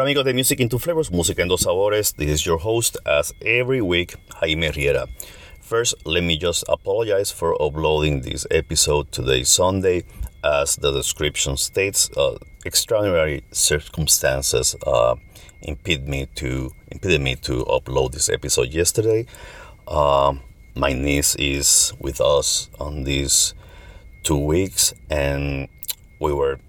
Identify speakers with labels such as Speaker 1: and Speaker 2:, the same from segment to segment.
Speaker 1: amigos de Music in Two Flavors, Música en Dos Sabores. This is your host, as every week, Jaime Riera. First, let me just apologize for uploading this episode today, Sunday. As the description states, uh, extraordinary circumstances uh, impeded me to impeded me to upload this episode yesterday. Uh, my niece is with us on these two weeks, and we were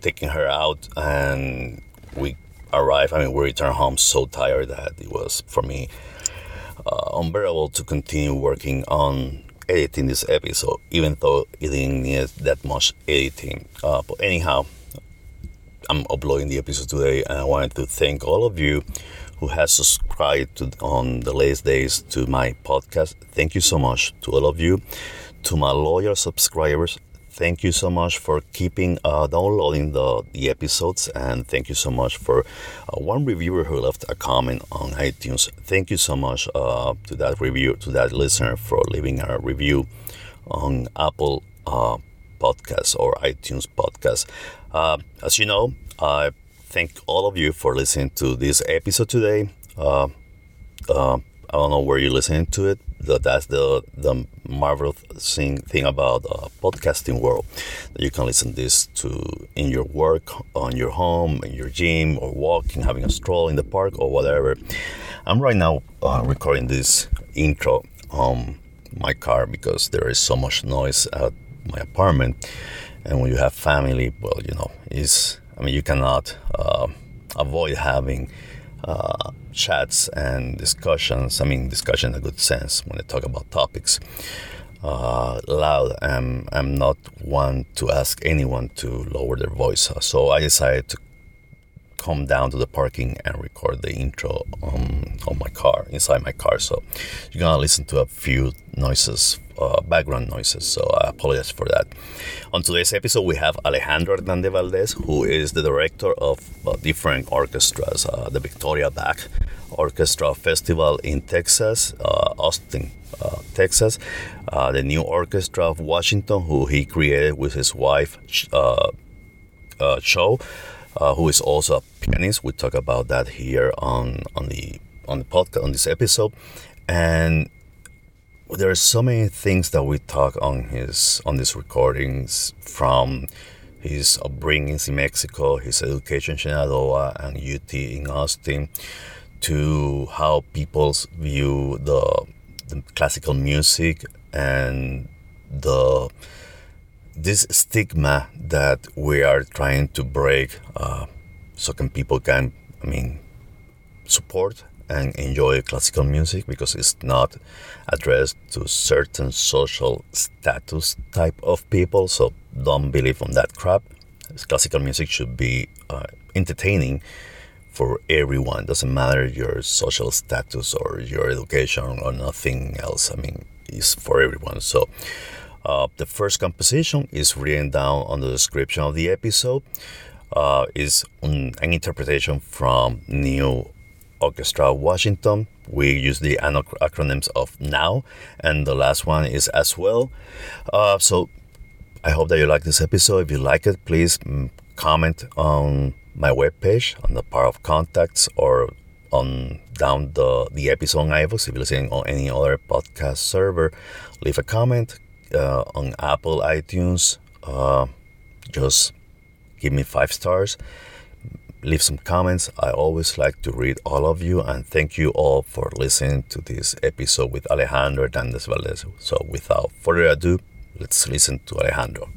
Speaker 1: taking her out, and we arrive, I mean, we returned home so tired that it was for me uh, unbearable to continue working on editing this episode, even though it didn't need that much editing. Uh, but anyhow, I'm uploading the episode today, and I wanted to thank all of you who has subscribed to, on the latest days to my podcast. Thank you so much to all of you. To my loyal subscribers, thank you so much for keeping uh, downloading the, the episodes and thank you so much for uh, one reviewer who left a comment on itunes thank you so much uh, to that review to that listener for leaving a review on apple uh, podcast or itunes podcast uh, as you know i thank all of you for listening to this episode today uh, I don't know where you're listening to it. That's the the marvelous thing thing about uh, podcasting world that you can listen this to in your work, on your home, in your gym, or walking, having a stroll in the park, or whatever. I'm right now uh, recording this intro on my car because there is so much noise at my apartment, and when you have family, well, you know, is I mean, you cannot uh, avoid having uh, chats and discussions. I mean, discussion in a good sense when I talk about topics uh, loud. I'm, I'm not one to ask anyone to lower their voice. So I decided to come down to the parking and record the intro on, on my car, inside my car. So you're gonna listen to a few noises, uh, background noises. So I apologize for that. On today's episode, we have Alejandro Hernandez Valdez, who is the director of uh, different orchestras, uh, the Victoria Bach Orchestra Festival in Texas, uh, Austin, uh, Texas, uh, the new orchestra of Washington, who he created with his wife, Cho uh, who is also a pianist. We talk about that here on on the on the podcast on this episode, and there are so many things that we talk on his on these recordings from his upbringings in Mexico, his education in Sinaloa and UT in Austin, to how people view the, the classical music and the this stigma that we are trying to break uh, so can people can i mean support and enjoy classical music because it's not addressed to certain social status type of people so don't believe on that crap. Classical music should be uh, entertaining for everyone. Doesn't matter your social status or your education or nothing else. I mean it's for everyone. So uh, the first composition is written down on the description of the episode. Uh, is an, interpretation from New Orchestra Washington. We use the acronyms of NOW, and the last one is as well. Uh, so I hope that you like this episode. If you like it, please mm, comment on my webpage on the part of contacts or on down the, the episode on iVoox. If you're listening on any other podcast server, leave a comment, uh, on Apple iTunes, uh, just give me five stars. Leave some comments. I always like to read all of you, and thank you all for listening to this episode with Alejandro Hernandez Valdez. So, without further ado, let's listen to Alejandro.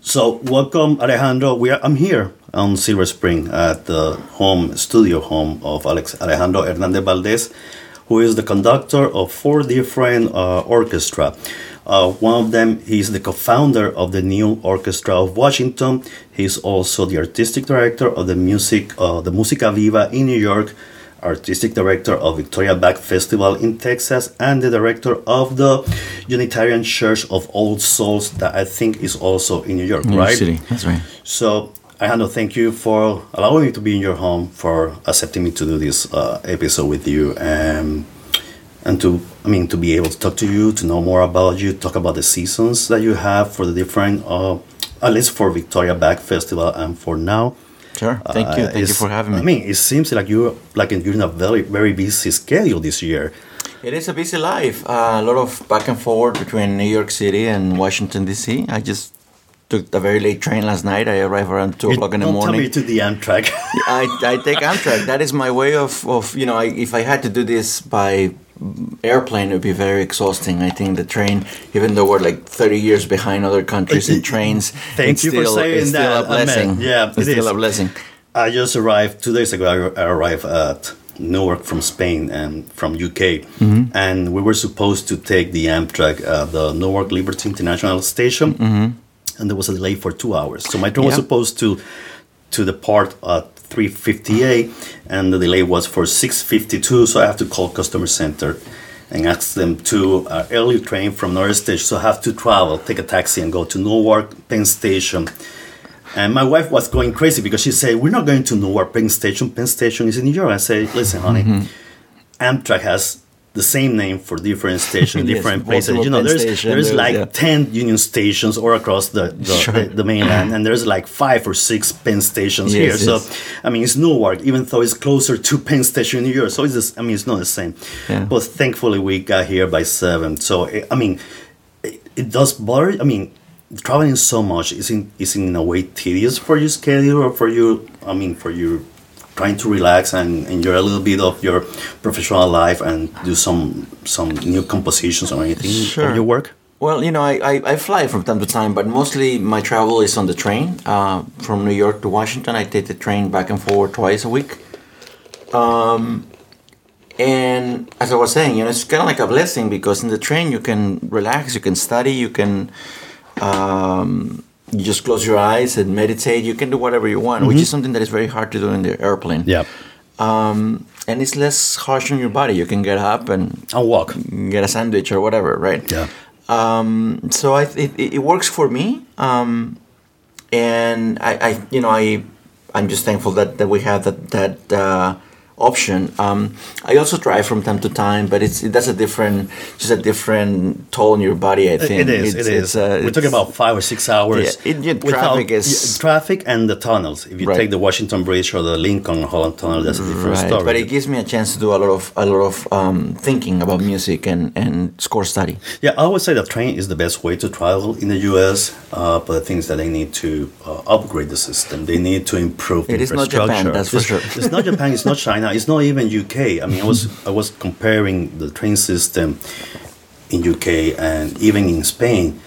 Speaker 1: So, welcome, Alejandro. We are, I'm here on Silver Spring at the home studio home of Alex Alejandro Hernandez Valdez, who is the conductor of four different uh, orchestra. Uh, one of them, he's the co-founder of the New Orchestra of Washington. He's also the artistic director of the music, uh, the Musica Viva in New York, artistic director of Victoria Bach Festival in Texas, and the director of the Unitarian Church of All Souls, that I think is also in New York,
Speaker 2: New
Speaker 1: right?
Speaker 2: City, that's right.
Speaker 1: So, Alejandro, thank you for allowing me to be in your home, for accepting me to do this uh, episode with you. and and to I mean to be able to talk to you, to know more about you, talk about the seasons that you have for the different, uh, at least for Victoria Bach Festival and for now.
Speaker 2: Sure. Thank you. Uh, Thank you for having me.
Speaker 1: I mean, it seems like you like you're in a very very busy schedule this year.
Speaker 2: It is a busy life. Uh, a lot of back and forth between New York City and Washington D.C. I just took a very late train last night. I arrived around two o'clock in the morning.
Speaker 1: Tell me to the Amtrak.
Speaker 2: I, I take Amtrak. That is my way of, of you know. I, if I had to do this by airplane would be very exhausting. I think the train, even though we're like 30 years behind other countries in trains,
Speaker 1: thank you
Speaker 2: still,
Speaker 1: for saying
Speaker 2: it's
Speaker 1: that.
Speaker 2: still a blessing.
Speaker 1: Yeah,
Speaker 2: it's still is. a blessing.
Speaker 1: I just arrived two days ago. I arrived at Newark from Spain and from UK, mm-hmm. and we were supposed to take the Amtrak, uh, the Newark Liberty International Station, mm-hmm. and there was a delay for two hours. So my train yeah. was supposed to to the part at 358 and the delay was for 652 so i have to call customer center and ask them to uh, early train from north station so i have to travel take a taxi and go to newark penn station. And my wife was going crazy because she said we're not going to newark penn station. Penn station is in new york. I said listen honey mm-hmm. amtrak has the same name for different stations, yes, different places. You know, there's station, there's like yeah. ten Union stations all across the the, sure. the, the, mainland, and there's like five or six Penn stations yes, here. Yes. So, I mean, it's Newark, even though it's closer to Penn Station in New York. So it's just, I mean, it's not the same. Yeah. But thankfully, we got here by seven. So eh, I mean, it, it does bother. I mean, traveling so much is in isn't in a way tedious for your schedule or for you. I mean, for your trying to relax and enjoy a little bit of your professional life and do some some new compositions or anything sure. your work?
Speaker 2: Well, you know, I, I, I, fly from time to time, but mostly my travel is on the train uh, from New York to Washington. I take the train back and forth twice a week. Um, and as I was saying, you know, it's kind of like a blessing because in the train you can relax, you can study, you can um, you just close your eyes and meditate. You can do whatever you want, mm-hmm. which is something that is very hard to do in the airplane.
Speaker 1: Yeah.
Speaker 2: Um, and it's less harsh on your body. You can get up and
Speaker 1: I'll walk,
Speaker 2: get a sandwich or whatever, right?
Speaker 1: Yeah.
Speaker 2: Um, so I it, it works for me, um, and I, I you know I I'm just thankful that, that we have that that uh, option. Um, I also drive from time to time, but it's that's a different, just a different toll on your body. I think
Speaker 1: It is.
Speaker 2: It's,
Speaker 1: it is.
Speaker 2: it's, uh,
Speaker 1: We're talking about five or six hours.
Speaker 2: Yeah, it- yeah, traffic is-
Speaker 1: traffic and the tunnels. If you
Speaker 2: Right.
Speaker 1: take the Washington Bridge or the Lincoln Holland Tunnel, that's a different
Speaker 2: Right,
Speaker 1: story.
Speaker 2: but it gives me a chance to do a lot of a lot of um, thinking about music and, and score study.
Speaker 1: Yeah, I would say the train is the best way to travel in the U.S. Uh, but the thing is that they need to uh, upgrade the system. They need to improve.
Speaker 2: It is not
Speaker 1: infrastructure.
Speaker 2: Japan, that's for
Speaker 1: It's-
Speaker 2: sure.
Speaker 1: It's not Japan. It's not China. It's not even UK. I mean, I was I was comparing the train system in UK and even in Spain,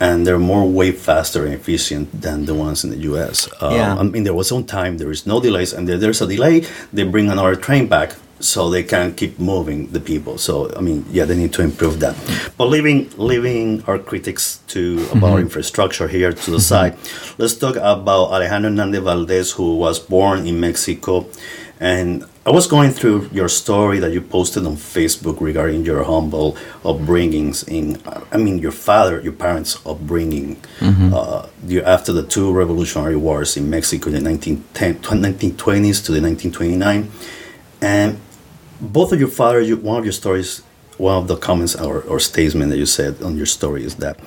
Speaker 1: and they're more way faster and efficient than the ones in the US. Uh,
Speaker 2: Yeah.
Speaker 1: I mean, there was some time there is no delays, and there, there's a delay, they bring another train back so they can keep moving the people. So I mean, yeah, they need to improve that. But leaving leaving our critics to about infrastructure here to the side, let's talk about Alejandro Hernandez Valdez, who was born in Mexico, and I was going through your story that you posted on Facebook regarding your humble upbringings in, I mean, your father, your parents' upbringing uh, you, after the two revolutionary wars in Mexico in the 1910, 1920s to the 1929. And both of your father, you, one of your stories, one of the comments or, or statement that you said on your story is that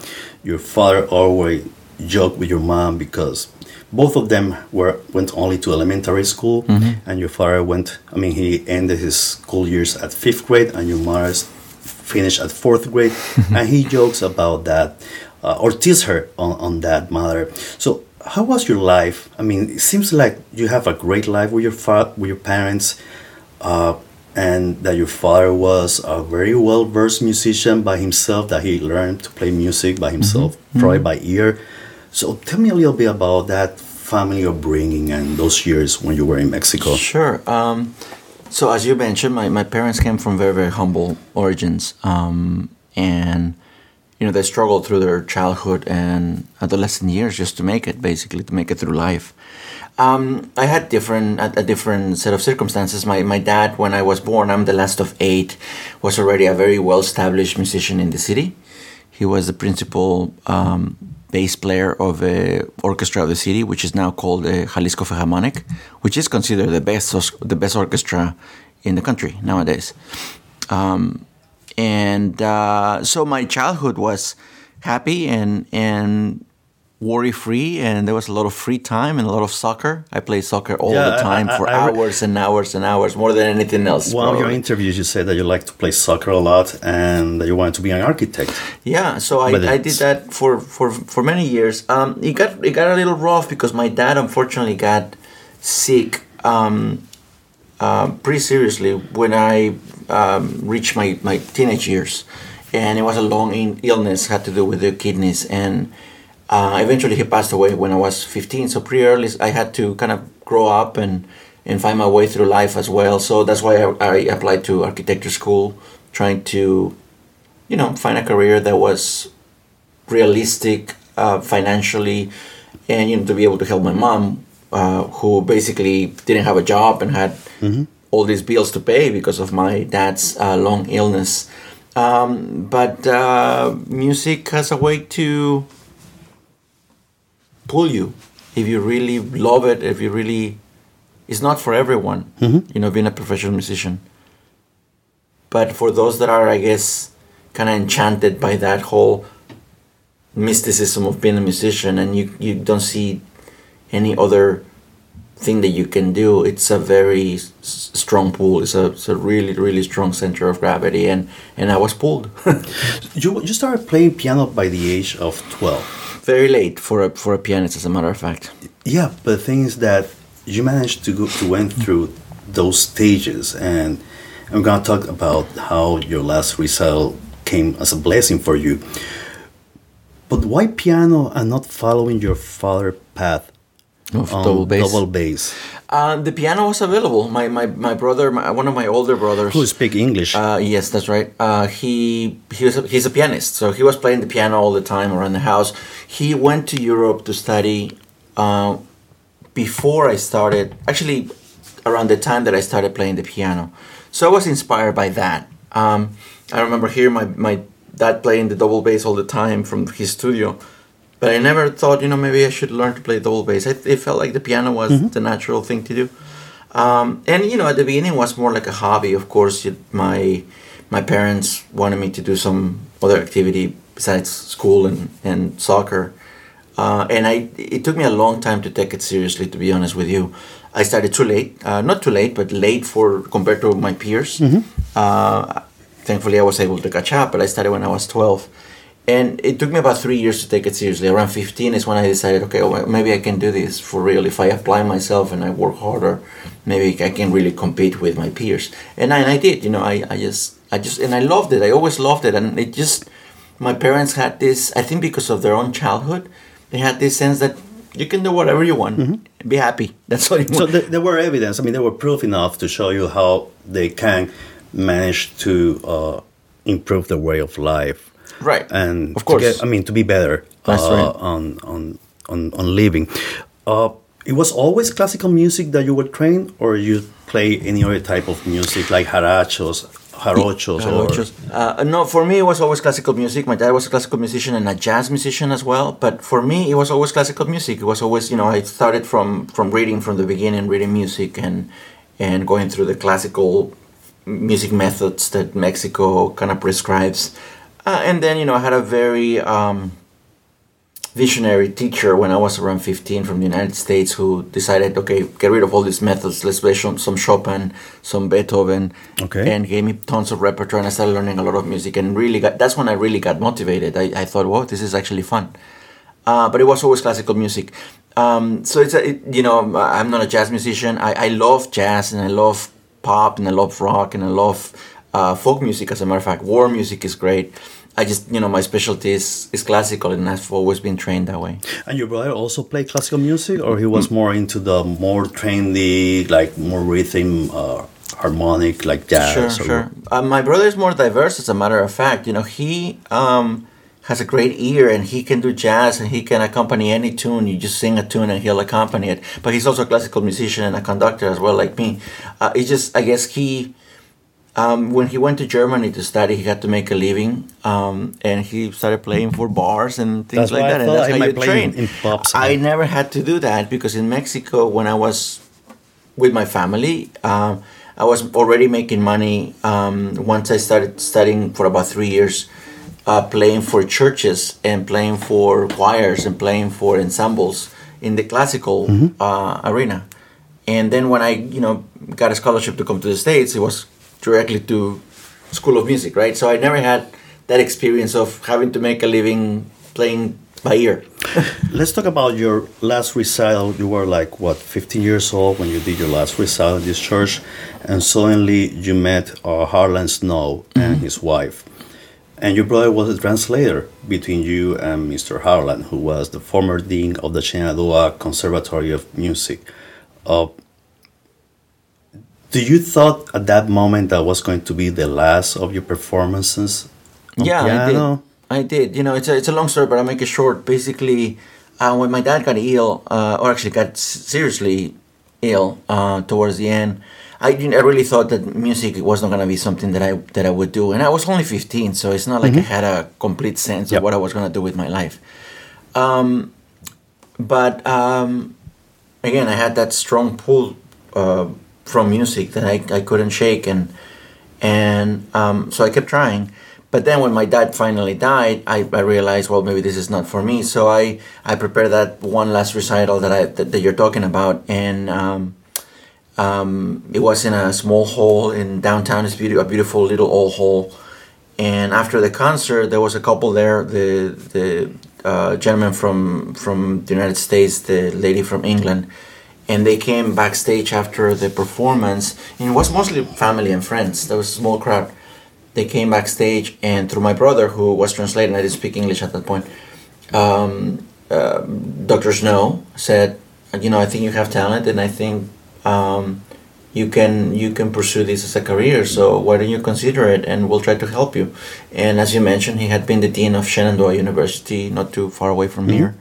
Speaker 1: your father always joked with your mom because both of them were went only to elementary school, and your father went. I mean, he ended his school years at fifth grade, and your mother finished at fourth grade, and he jokes about that uh, or tease her on, on that matter. So, how was your life? I mean, it seems like you have a great life with your fa- with your parents, uh, and that your father was a very well versed musician by himself. That he learned to play music by himself, probably by ear. So, tell me a little bit about that family upbringing and those years when you were in Mexico.
Speaker 2: Sure. Um, so as you mentioned, my, my parents came from very very humble origins, um, and you know they struggled through their childhood and adolescent years just to make it, basically to make it through life. Um, I had different a, a different set of circumstances. My my dad, when I was born, I'm the last of eight, was already a very well established musician in the city. He was the principal um, bass player of a orchestra of the city, which is now called the Jalisco Philharmonic, which is considered the best the best orchestra in the country nowadays. Um, and uh, so my childhood was happy and and worry free, and there was a lot of free time and a lot of soccer. I played soccer all
Speaker 1: Yeah,
Speaker 2: the time
Speaker 1: I-
Speaker 2: for
Speaker 1: I
Speaker 2: hours and hours and hours, more than anything else.
Speaker 1: One of your interviews, you said that you like to play soccer a lot and that you wanted to be an architect.
Speaker 2: Yeah, so I, I did that for, for, for many years. Um, it got it got a little rough because my dad unfortunately got sick um, uh, pretty seriously when I um, reached my, my teenage years, and it was a long in- illness had to do with the kidneys, and uh, eventually he passed away when I was 15. So pretty early, I had to kind of grow up and and find my way through life as well. So that's why I, I applied to architecture school, trying to you know, find a career that was realistic uh, financially, and you know, to be able to help my mom, uh, who basically didn't have a job and had all these bills to pay because of my dad's uh, long illness. Um, but uh, music has a way to pull you if you really love it. If you really, it's not for everyone. Mm-hmm. You know, being a professional musician. But for those that are, I guess, kind of enchanted by that whole mysticism of being a musician and you, you don't see any other thing that you can do, it's a very s- strong pull. It's a, it's a really, really strong center of gravity. And, and I was pulled
Speaker 1: You, you started playing piano by the age of 12.
Speaker 2: Very late for a, for a pianist, as a matter of fact.
Speaker 1: Yeah, but the thing is that you managed to go to went through those stages, and I'm gonna talk about how your last recital came as a blessing for you. But why piano and not following your father path
Speaker 2: Of
Speaker 1: on
Speaker 2: double bass.
Speaker 1: Double bass.
Speaker 2: Uh, the piano was available. My, my, my brother, my, one of my older brothers.
Speaker 1: Who speak English?
Speaker 2: Uh, yes, that's right. Uh, he he was a, he's a pianist, so he was playing the piano all the time around the house. He went to Europe to study uh, before I started. Actually, around the time that I started playing the piano, so I was inspired by that. Um, I remember hearing my my dad playing the double bass all the time from his studio. But I never thought, you know, maybe I should learn to play double bass. I, it felt like the piano was the natural thing to do. Um, and you know, at the beginning, it was more like a hobby. Of course, it, my my parents wanted me to do some other activity besides school and and soccer. Uh, and I, it took me a long time to take it seriously. To be honest with you, I started too late. Uh, not too late, but late for compared to my peers. Uh, thankfully, I was able to catch up. But I started when I was twelve, and it took me about three years to take it seriously. Around fifteen is when I decided, okay, well, maybe I can do this for real. If I apply myself and I work harder, maybe I can really compete with my peers. And I, and I did. You know, I, I just, I just, and I loved it. I always loved it, and it just. My parents had this. I think because of their own childhood, they had this sense that you can do whatever you want, be happy. That's all you want.
Speaker 1: So th- there were evidence. I mean, there were proof enough to show you how they can manage to uh, improve their way of life,
Speaker 2: Right.
Speaker 1: and
Speaker 2: Of course.
Speaker 1: get, I mean, to be better
Speaker 2: That's
Speaker 1: uh,
Speaker 2: right.
Speaker 1: on on on on living. Uh, it was always classical music that you were trained, or you play any other type of music like harachos, jarochos, or
Speaker 2: Jarochos. Uh, no, for me it was always classical music. My dad was a classical musician and a jazz musician as well. But for me, it was always classical music. It was always, you know, I started from from reading from the beginning, reading music and and going through the classical music methods that Mexico kind of prescribes. Uh, and then, you know, I had a very um, visionary teacher when I was around 15 from the United States who decided, okay, get rid of all these methods. Let's play some, some Chopin, some Beethoven,
Speaker 1: Okay.
Speaker 2: and gave me tons of repertoire. And I started learning a lot of music, and really got that's when I really got motivated. I, I thought, wow, this is actually fun. Uh, but it was always classical music. Um, so it's a, it, you know I'm not a jazz musician. I, I love jazz and I love pop and I love rock and I love uh, folk music. As a matter of fact, war music is great. I just you know my specialty is, is classical and I've always been trained that way.
Speaker 1: And your brother also played classical music, or he was more into the more trendy, like more rhythm, uh, harmonic, like jazz?
Speaker 2: Sure, sure. Uh, my brother is more diverse, as a matter of fact. You know, he um, has a great ear and he can do jazz and he can accompany any tune. You just sing a tune and he'll accompany it. But he's also a classical musician and a conductor as well, like me. Uh, it's just, I guess he. Um, when he went to Germany to study, he had to make a living, um, and he started playing for bars and things
Speaker 1: That's
Speaker 2: like
Speaker 1: why I
Speaker 2: that. And that's
Speaker 1: he
Speaker 2: how you train.
Speaker 1: in- in pubs.
Speaker 2: I never had to do that because in Mexico, when I was with my family. Um, I was already making money um, once I started studying for about three years, uh, playing for churches and playing for choirs and playing for ensembles in the classical uh, arena. And then when I, you know, got a scholarship to come to the States, it was directly to School of Music, right? So I never had that experience of having to make a living playing by ear.
Speaker 1: Let's talk about your last recital. You were like what, 15 years old when you did your last recital in this church, and suddenly you met uh, Harlan Snow and his wife, and your brother was a translator between you and Mr. Harlan, who was the former dean of the Shenandoah Conservatory of Music. Uh, do you thought at that moment that was going to be the last of your performances?
Speaker 2: yeah,
Speaker 1: piano?
Speaker 2: I did. I did. You know, it's a, it's a long story, but I'll make it short. Basically, uh, when my dad got ill, uh, or actually got seriously ill uh, towards the end, I, didn't, I really thought that music was not going to be something that I that I would do. And I was only 15, so it's not like I had a complete sense
Speaker 1: Yep.
Speaker 2: of what I was going to do with my life. Um, but um, again, I had that strong pull uh, from music that I, I couldn't shake, and and um, so I kept trying. But then when my dad finally died, I, I realized, well, maybe this is not for me. So I, I prepared that one last recital that I that, that you're talking about, and um, um, it was in a small hall in downtown. It's beautiful, a beautiful little old hall. And after the concert, there was a couple there. The the uh, gentleman from from the United States, the lady from England, and they came backstage after the performance. And it was mostly family and friends. There was a small crowd. They came backstage, and through my brother, who was translating, I didn't speak English at that point. Um, uh, Dr. Snow said, "You know, I think you have talent, and I think um, you can you can pursue this as a career. So why don't you consider it? And we'll try to help you." And as you mentioned, he had been the dean of Shenandoah University, not too far away from here,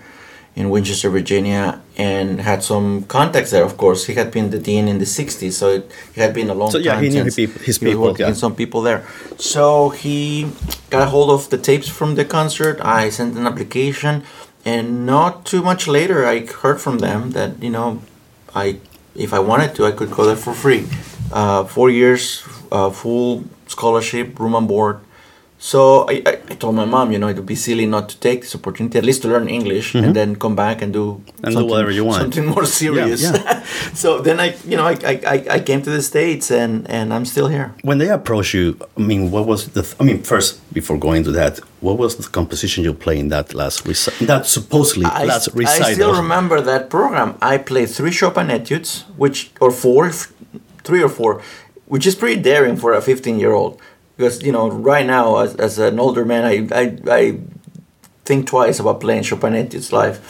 Speaker 2: in Winchester, Virginia, and had some contacts there. Of course, he had been the dean in the '60s, so it, he had been a long time.
Speaker 1: So, yeah,
Speaker 2: time.
Speaker 1: he knew his peop- his
Speaker 2: he
Speaker 1: people, yeah.
Speaker 2: some people there. So he got a hold of the tapes from the concert. I sent an application, and not too much later, I heard from them that you know, I if I wanted to, I could go there for free. Uh, four years, uh, full scholarship, room and board. So I, I, told my mom, you know, it would be silly not to take this opportunity, at least to learn English, and then come back and do
Speaker 1: Mm-hmm. And do whatever you want.
Speaker 2: something more serious.
Speaker 1: yeah.
Speaker 2: so then I, you know, I, I, I- came to the states, and and I'm still here.
Speaker 1: When they approached you, I mean, what was the? I mean, first before going to that, what was the composition you played in that last reci- that supposedly
Speaker 2: I,
Speaker 1: last
Speaker 2: I still remember that program. I played three Chopin etudes, which or four, three or four, which is pretty daring for a 15 year old. Because you know, right now as, as an older man, I, I I think twice about playing Chopin etudes live.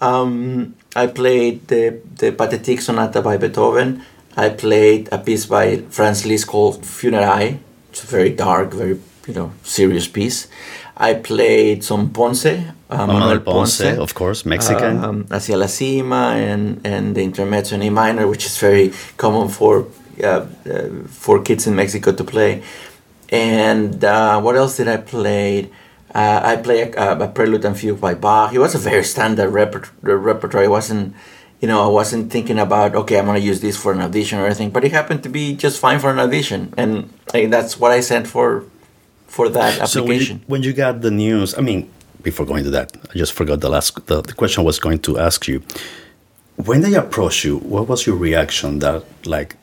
Speaker 2: Um, I played the the Pathetique Sonata by Beethoven. I played a piece by Franz Liszt called Funérailles. It's a very dark, very you know serious piece. I played some Ponce, uh,
Speaker 1: Manuel Ponce, of course, Mexican.
Speaker 2: um, Hacia la Cima and, and the Intermezzo in E minor, which is very common for uh, uh, for kids in Mexico to play. And uh, what else did I play? Uh, I played a, a Prelude and Fugue by Bach. It was a very standard repert- repertoire. It wasn't, you know, I wasn't thinking about okay, I'm gonna use this for an audition or anything. But it happened to be just fine for an audition, and I, that's what I sent for for that application.
Speaker 1: So when you, when you got the news, I mean, before going to that, I just forgot the last the, the question I was going to ask you. When they approached you, what was your reaction? That like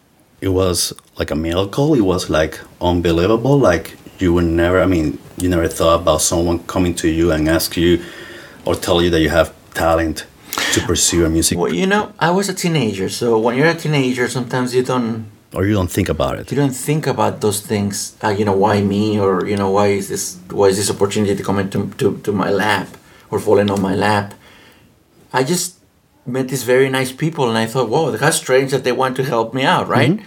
Speaker 1: it was like a miracle. It was like unbelievable. Like you would never. I mean, you never thought about someone coming to you and ask you or tell you that you have talent to pursue a music,
Speaker 2: Well, you know, I was a teenager, so when you're a teenager, sometimes you don't
Speaker 1: or you don't think about it.
Speaker 2: you don't think about those things. Uh, you know, why me, or you know, why is this why is this opportunity to come into to, to my lap or falling on my lap? I just met these very nice people, and I thought, whoa, how strange that they want to help me out, right?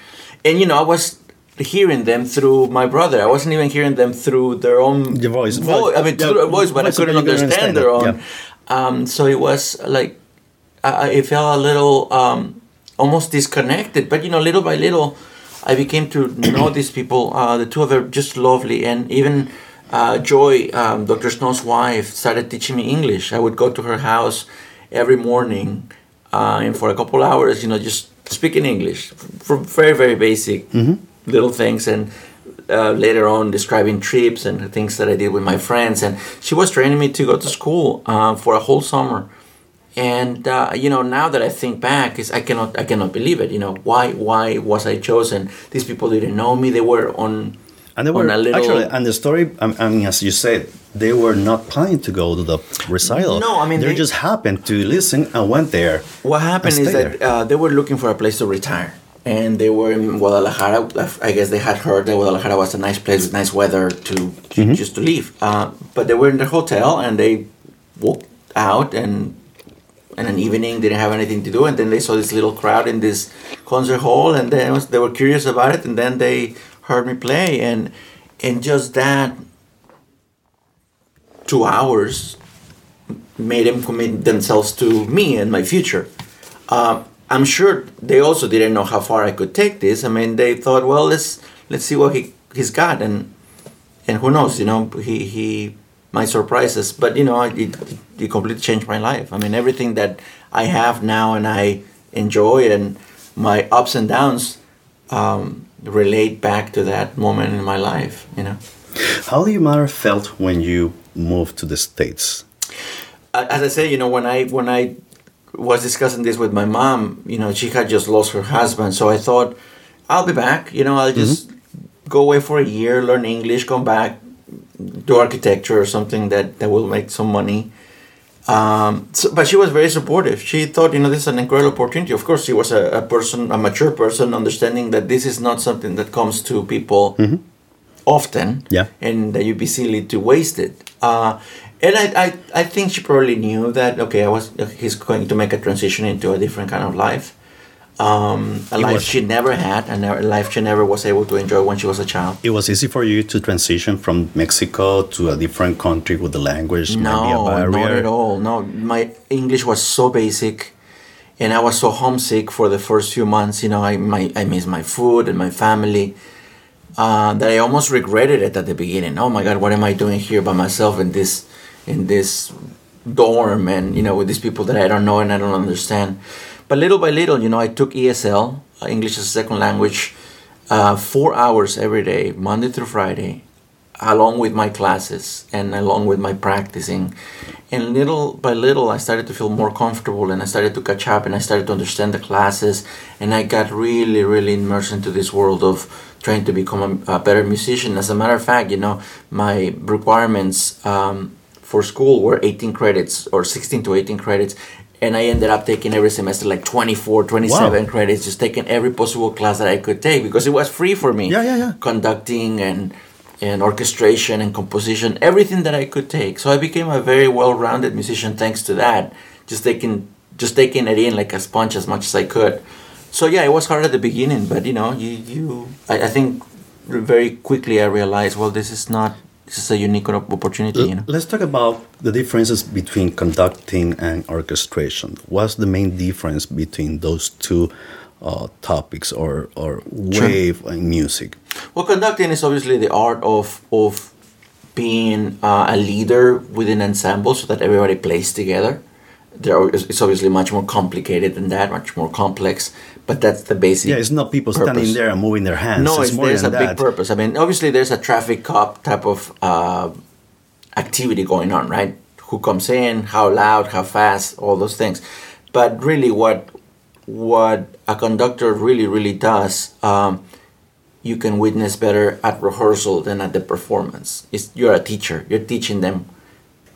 Speaker 2: And you know, I was hearing them through my brother. I wasn't even hearing them through their own
Speaker 1: Your voice.
Speaker 2: vo- I mean,
Speaker 1: Yeah,
Speaker 2: through their voice, but I
Speaker 1: voice, but
Speaker 2: couldn't understand
Speaker 1: understand
Speaker 2: their own. Um, so it was like I, I- felt a little um, almost disconnected. But you know, little by little, I became to know these people. Uh, the two of them are just lovely, and even uh, Joy, um, Dr. Snow's wife, started teaching me English. I would go to her house every morning, uh, and for a couple hours, you know, just speaking English for very very basic little things and. Uh, later on, describing trips and things that I did with my friends, and she was training me to go to school uh, for a whole summer and uh, you know now that I think back, is I cannot I cannot believe it. You know why why was I chosen? These people didn't know me. They were on
Speaker 1: And they were
Speaker 2: little-
Speaker 1: actually, and the story. I I mean, as you said, they were not planning to go to the recital.
Speaker 2: No, I mean,
Speaker 1: they,
Speaker 2: they-
Speaker 1: just happened to listen and went there.
Speaker 2: What happened is that uh, they were looking for a place to retire, and they were in Guadalajara. I guess they had heard that Guadalajara was a nice place with nice weather to, to
Speaker 1: Mm-hmm.
Speaker 2: just to leave. Uh, but they were in the hotel, and they walked out and. in an evening, didn't have anything to do, and then they saw this little crowd in this concert hall, and then was, they were curious about it, and then they heard me play, and and just that two hours made them commit themselves to me and my future. Um, I'm sure they also didn't know how far I could take this. I mean, they thought, well, let's let's see what he he's got, and and who knows, you know, he he might surprise us. But you know, it, it completely changed my life. I mean, everything that I have now and I enjoy, and my ups and downs um, relate back to that moment in my life. You know.
Speaker 1: How do you matter felt when you moved to the states?
Speaker 2: as I say, you know, when I when I was discussing this with my mom, you know, she had just lost her husband, so I thought, I'll be back. You know, I'll just mm-hmm. go away for a year, learn English, come back, do architecture or something that that will make some money. Um, so, but she was very supportive. She thought, you know, this is an incredible opportunity. Of course, she was a, a person, a mature person, understanding that this is not something that comes to people often
Speaker 1: Yeah.
Speaker 2: and that you'd be silly to waste it. Uh, and I, I, I think she probably knew that okay, I was he's going to make a transition into a different kind of life, um, a
Speaker 1: It
Speaker 2: life
Speaker 1: was-
Speaker 2: she never had, and a life she never was able to enjoy when she was a child.
Speaker 1: It was easy for you to transition from Mexico to a different country with the language maybe a
Speaker 2: No, not at all. No, my English was so basic, and I was so homesick for the first few months. You know, I my I missed my food and my family. Uh, that I almost regretted it at the beginning. Oh my God, what am I doing here by myself in this in this dorm and you know with these people that I don't know and I don't understand. But little by little, you know, I took ESL, uh, English as a second language, uh, four hours every day, Monday through Friday, along with my classes and along with my practicing. And little by little, I started to feel more comfortable and I started to catch up and I started to understand the classes. And I got really, really immersed into this world of trying to become a, a better musician. As a matter of fact, you know, my requirements um, for school were 18 credits or 16 to 18 credits and I ended up taking every semester like 24, 27 wow. credits, just taking every possible class that I could take because it was free for me.
Speaker 1: Yeah, yeah, yeah.
Speaker 2: Conducting and and orchestration and composition, everything that I could take. So I became a very well-rounded musician thanks to that. Just taking just taking it in like a sponge as much as I could. So yeah, it was hard at the beginning, but you know, you you I, I think very quickly I realized, well, this is not this is a unique opportunity. You know?
Speaker 1: Let's talk about the differences between conducting and orchestration. What's the main difference between those two uh, topics or, or wave sure. in music?
Speaker 2: Well, conducting is obviously the art of of being uh, a leader within an ensemble so that everybody plays together. There, it's obviously much more complicated than that, much more complex. But that's the basic.
Speaker 1: Yeah, it's not people purpose. standing there and moving their hands.
Speaker 2: No,
Speaker 1: it's,
Speaker 2: it's there's a that. big purpose. I mean, obviously, there's a traffic cop type of uh, activity going on, right? Who comes in, how loud, how fast, all those things. But really, what what a conductor really, really does, um, you can witness better at rehearsal than at the performance. It's, you're a teacher. You're teaching them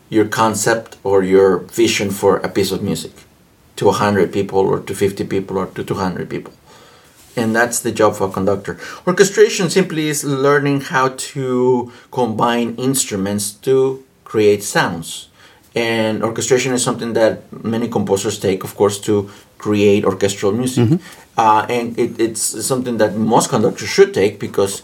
Speaker 2: your concept or your vision for a piece of music to 100 people or to 50 people or to 200 people. And that's the job for a conductor. Orchestration simply is learning how to combine instruments to create sounds. And orchestration is something that many composers take, of course, to create orchestral music. Mm-hmm. Uh, and it, it's something that most conductors should take because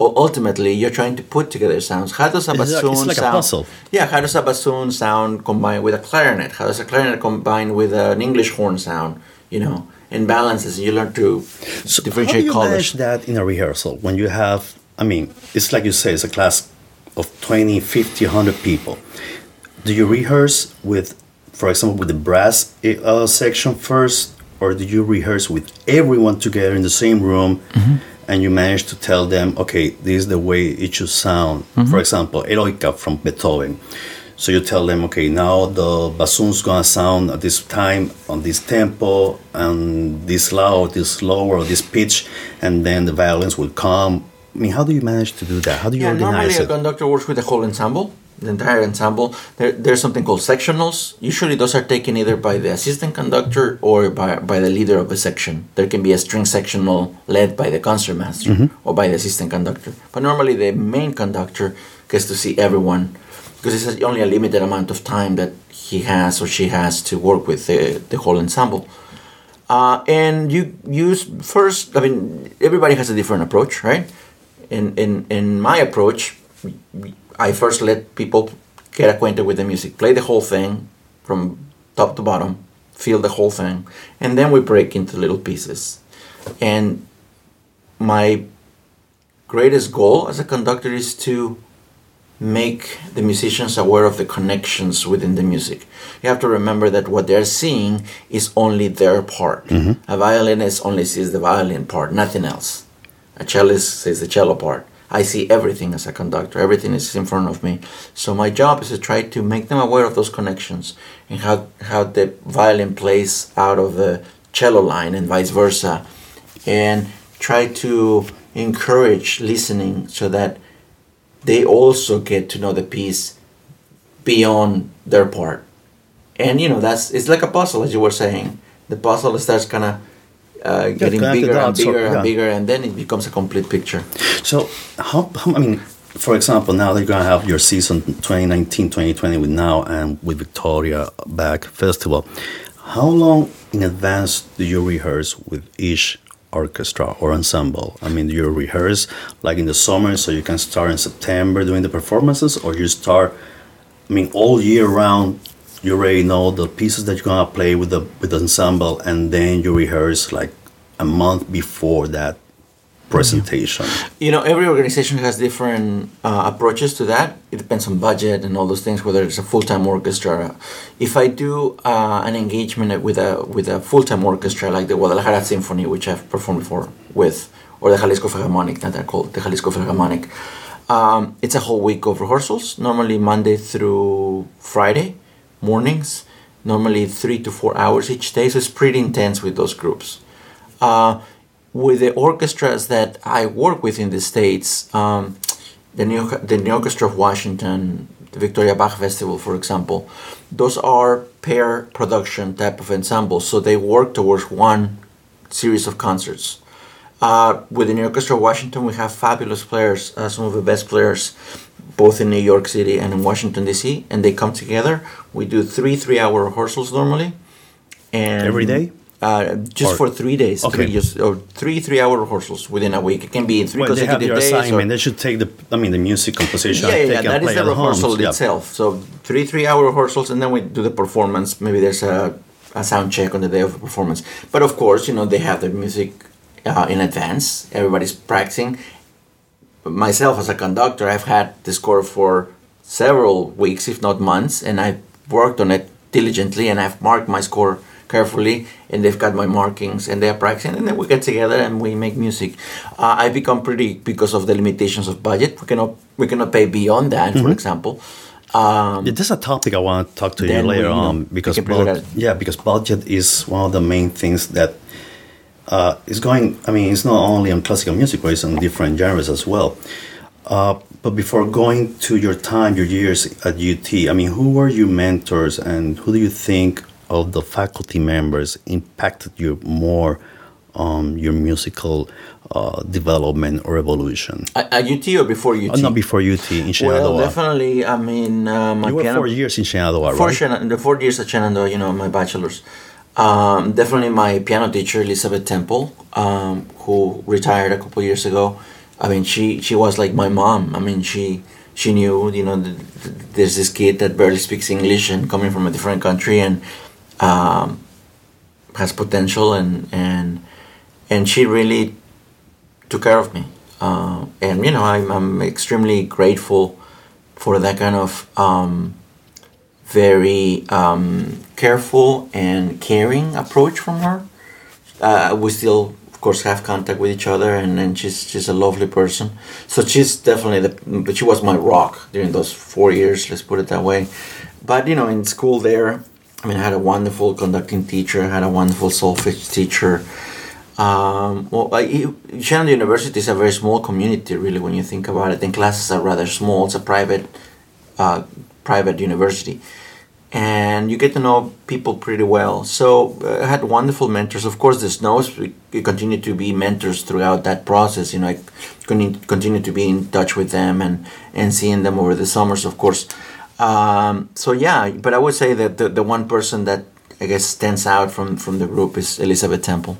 Speaker 2: ultimately you're trying to put together sounds. How does a bassoon
Speaker 1: it's like
Speaker 2: sound?
Speaker 1: A puzzle.
Speaker 2: Yeah, how does a bassoon sound combined with a clarinet? How does a clarinet combine with an English horn sound? You know, in balances, you learn to so differentiate
Speaker 1: how do you
Speaker 2: colors.
Speaker 1: manage that in a rehearsal when you have? I mean, it's like you say, it's a class of 20, 50, 100 people. Do you rehearse with, for example, with the brass uh, section first, or do you rehearse with everyone together in the same room? Mm-hmm and you manage to tell them, okay, this is the way it should sound. Mm-hmm. For example, Eroica from Beethoven. So you tell them, okay, now the bassoon's gonna sound at this time on this tempo and this loud, this lower, this pitch, and then the violins will come. I mean, how do you manage to do that? How do you
Speaker 2: yeah,
Speaker 1: organize
Speaker 2: normally
Speaker 1: it?
Speaker 2: a conductor works with a whole ensemble the entire ensemble. There, there's something called sectionals. Usually, those are taken either by the assistant conductor or by, by the leader of a section. There can be a string sectional led by the concertmaster mm-hmm. or by the assistant conductor. But normally, the main conductor gets to see everyone because it's only a limited amount of time that he has or she has to work with the, the whole ensemble. Uh, and you use first, I mean, everybody has a different approach, right? In, in, in my approach, I first let people get acquainted with the music, play the whole thing from top to bottom, feel the whole thing, and then we break into little pieces. And my greatest goal as a conductor is to make the musicians aware of the connections within the music. You have to remember that what they're seeing is only their part. Mm-hmm. A violinist only sees the violin part, nothing else. A cellist sees the cello part. I see everything as a conductor. Everything is in front of me. So my job is to try to make them aware of those connections and how how the violin plays out of the cello line and vice versa, and try to encourage listening so that they also get to know the piece beyond their part. And you know that's it's like a puzzle, as you were saying. The puzzle starts kind of uh, getting bigger and bigger and bigger, and then it becomes a complete picture.
Speaker 1: So, how, how, I mean, for example, now that you're going to have your season 2019 2020 with Now and with Victoria Bach Festival, how long in advance do you rehearse with each orchestra or ensemble? I mean, do you rehearse like in the summer so you can start in September doing the performances, or you start, I mean, all year round you already know the pieces that you're gonna play with the with the ensemble, and then you rehearse like a month before that presentation?
Speaker 2: You know, every organization has different uh, approaches to that. It depends on budget and all those things. Whether it's a full-time orchestra. If I do uh, an engagement with a with a full-time orchestra like the Guadalajara Symphony, which I've performed before with, or the Jalisco Philharmonic, that they're called the Jalisco Philharmonic. Um, it's a whole week of rehearsals, normally Monday through Friday mornings, normally three to four hours each day. So it's pretty intense with those groups. Uh, with the orchestras that I work with in the States, um, the, New, the New Orchestra of Washington, the Victoria Bach Festival, for example, those are pair production type of ensembles. So they work towards one series of concerts. Uh, with the New Orchestra of Washington, we have fabulous players, uh, some of the best players, both in New York City and in Washington D.C. And they come together. We do three three-hour rehearsals normally, and
Speaker 1: Every day?
Speaker 2: Uh, just
Speaker 1: Or-
Speaker 2: for three days,
Speaker 1: Okay.
Speaker 2: three just or three three-hour rehearsals within a week. It can be in three
Speaker 1: Well, they have
Speaker 2: consecutive
Speaker 1: their
Speaker 2: days. or-
Speaker 1: They should take the, I mean, the music composition.
Speaker 2: yeah, yeah, yeah. That is the rehearsal
Speaker 1: Yeah.
Speaker 2: itself. So three three-hour rehearsals, and then we do the performance. Maybe there's a, a sound check on the day of the performance. But of course, you know they have the music uh, in advance. Everybody's practicing. Myself as a conductor, I've had the score for several weeks, if not months, and I've worked on it diligently, and I've marked my score carefully, and they've got my markings, and they're practicing, and then we get together and we make music. Uh, I become pretty because of the limitations of budget. We cannot we cannot pay beyond that,
Speaker 1: Mm-hmm.
Speaker 2: for example. Um,
Speaker 1: Yeah, this is a topic I want to talk to you
Speaker 2: we,
Speaker 1: later
Speaker 2: you know,
Speaker 1: on because bud- yeah, because budget is one of the main things that uh, is going. I mean, it's not only on classical music, but it's on different genres as well. Uh, but before going to your time, your years at UT, I mean, who were your mentors, and who do you think of the faculty members impacted you more on your musical uh, development or evolution?
Speaker 2: at, at UT or before UT?
Speaker 1: Uh, not before UT in Shenandoah.
Speaker 2: Well, definitely. I mean, my
Speaker 1: you were four years in Shenandoah,
Speaker 2: Four
Speaker 1: right?
Speaker 2: Shenan- the four years at Shenandoah, you know, my bachelor's. Um, definitely my piano teacher, Elizabeth Temple, um, who retired a couple years ago. I mean, she, she was like my mom. I mean, she she knew, you know, th- th- there's this kid that barely speaks English and coming from a different country and um, has potential and and and she really took care of me. Uh, and you know, I'm, I'm extremely grateful for that kind of um, very um, careful and caring approach from her. Uh, we still, of course, have contact with each other, and, and she's she's a lovely person. So she's definitely the, but she was my rock during those four years. Let's put it that way. But you know, in school there, I mean, I had a wonderful conducting teacher. I had a wonderful solfege teacher. Um, well, I, Shenandoah University is a very small community, really, when you think about it. And classes are rather small. It's a private, uh, private university, and you get to know people pretty well. So uh, I had wonderful mentors. Of course, the Snows we, continue to be mentors throughout that process. You know, I continue continue to be in touch with them and and seeing them over the summers, of course. Um, so yeah, but I would say that the, the one person that I guess stands out from from the group is Elizabeth Temple.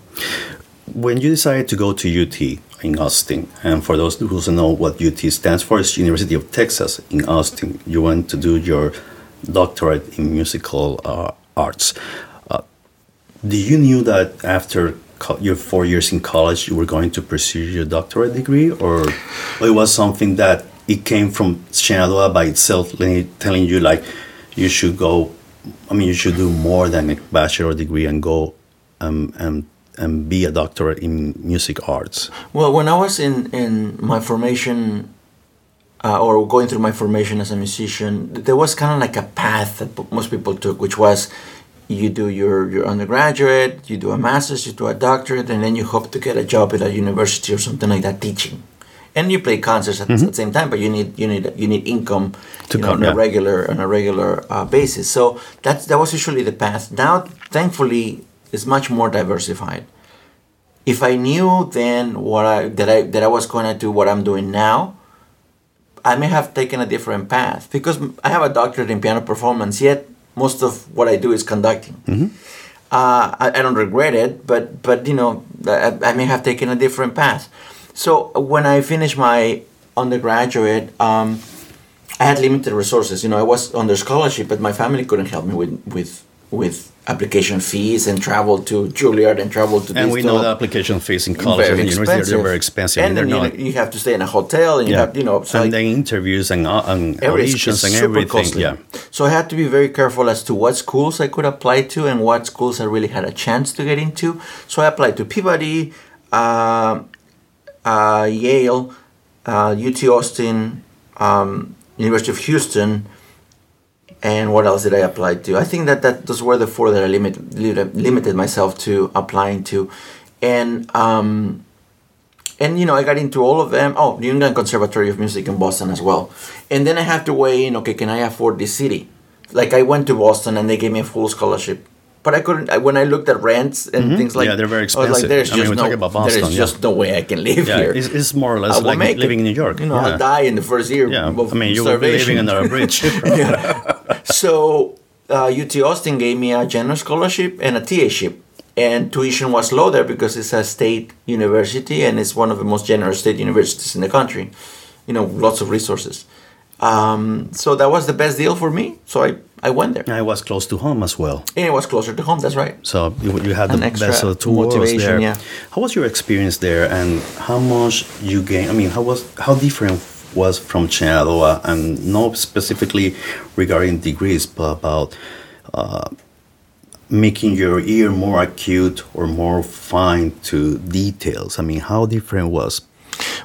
Speaker 1: When you decided to go to UT in Austin, and for those who don't know what UT stands for, it's University of Texas in Austin. You went to do your doctorate in musical uh, arts. Uh, did you knew that after your four years in college you were going to pursue your doctorate degree, or, it was something that it came from Shenandoah by itself, telling telling you like you should go? I mean, you should do more than a bachelor degree and go um, and and be a doctor in music arts.
Speaker 2: Well, when I was in, in my formation, uh, or going through my formation as a musician, there was kind of like a path that most people took, which was you do your, your undergraduate, you do a master's, you do a doctorate, and then you hope to get a job at a university or something like that teaching. And you play concerts at, at the same time, but you need you need you need income
Speaker 1: To
Speaker 2: you know,
Speaker 1: come,
Speaker 2: on
Speaker 1: yeah.
Speaker 2: a regular on a regular uh, basis. So that's that was usually the path. Now, thankfully, it's much more diversified if I knew then what I that I that I was going to do what I'm doing now, I may have taken a different path because I have a doctorate in piano performance. Yet most of what I do is conducting. Uh, I, I don't regret it, but but you know I, I may have taken a different path. So when I finished my undergraduate, um, I had limited resources. You know, I was under scholarship, but my family couldn't help me with with with application fees and travel to Juilliard and travel to
Speaker 1: and we know the application fees in college and university they're very expensive
Speaker 2: and
Speaker 1: they're
Speaker 2: then you,
Speaker 1: not
Speaker 2: you have to stay in a hotel and you have you know so
Speaker 1: and
Speaker 2: I-
Speaker 1: then interviews and, uh, and auditions and everything
Speaker 2: costly.
Speaker 1: yeah
Speaker 2: So I had to be very careful as to what schools I could apply to and what schools I really had a chance to get into. So I applied to Peabody, uh, uh, Yale, uh, UT Austin, um, University of Houston, and what else did I apply to? I think that, that those were the four that I limit, limit, limited myself to applying to, and um, and you know I got into all of them. Oh, New England Conservatory of Music in Boston as well, and then I have to weigh in. Okay, can I afford this city? Like I went to Boston and they gave me a full scholarship, but I couldn't. I, when I looked at rents and things like
Speaker 1: Mm-hmm. Yeah, they're very
Speaker 2: I was like,
Speaker 1: expensive.
Speaker 2: there's
Speaker 1: I mean,
Speaker 2: just
Speaker 1: we're
Speaker 2: no,
Speaker 1: Boston,
Speaker 2: is
Speaker 1: yeah.
Speaker 2: just no way I can live
Speaker 1: yeah
Speaker 2: here.
Speaker 1: it's, it's more or less like
Speaker 2: make it.
Speaker 1: living in New York
Speaker 2: You know. I'll die in the first year.
Speaker 1: yeah I mean you will be living under a bridge
Speaker 2: So uh, UT Austin gave me a general scholarship and a TA ship. And tuition was low there because it's a state university and it's one of the most generous state universities in the country. You know, lots of resources. Um, so that was the best deal for me. So I, I went there.
Speaker 1: I was close to home as well
Speaker 2: And it was closer to home, that's right.
Speaker 1: So you, you had
Speaker 2: An
Speaker 1: the best of two worlds there.
Speaker 2: yeah.
Speaker 1: How was your experience there, and how much you gain? I mean, how was how different was from Shenandoah, and not specifically regarding degrees, but about uh, making your ear more acute or more fine to details. I mean, how different was?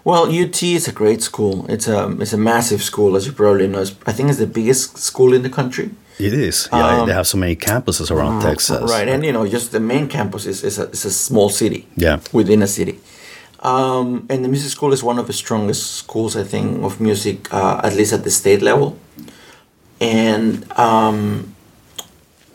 Speaker 2: Well, UT is a great school. It's a, it's a massive school, as you probably know. I think it's the biggest school in the country.
Speaker 1: It is, yeah. they have so many campuses around Texas,
Speaker 2: Um, Right, and you know, just the main campus is, is, a, is a small city.
Speaker 1: Yeah.
Speaker 2: Within a city. Um, and the music school is one of the strongest schools, I think, of music, uh, at least at the state level. And um,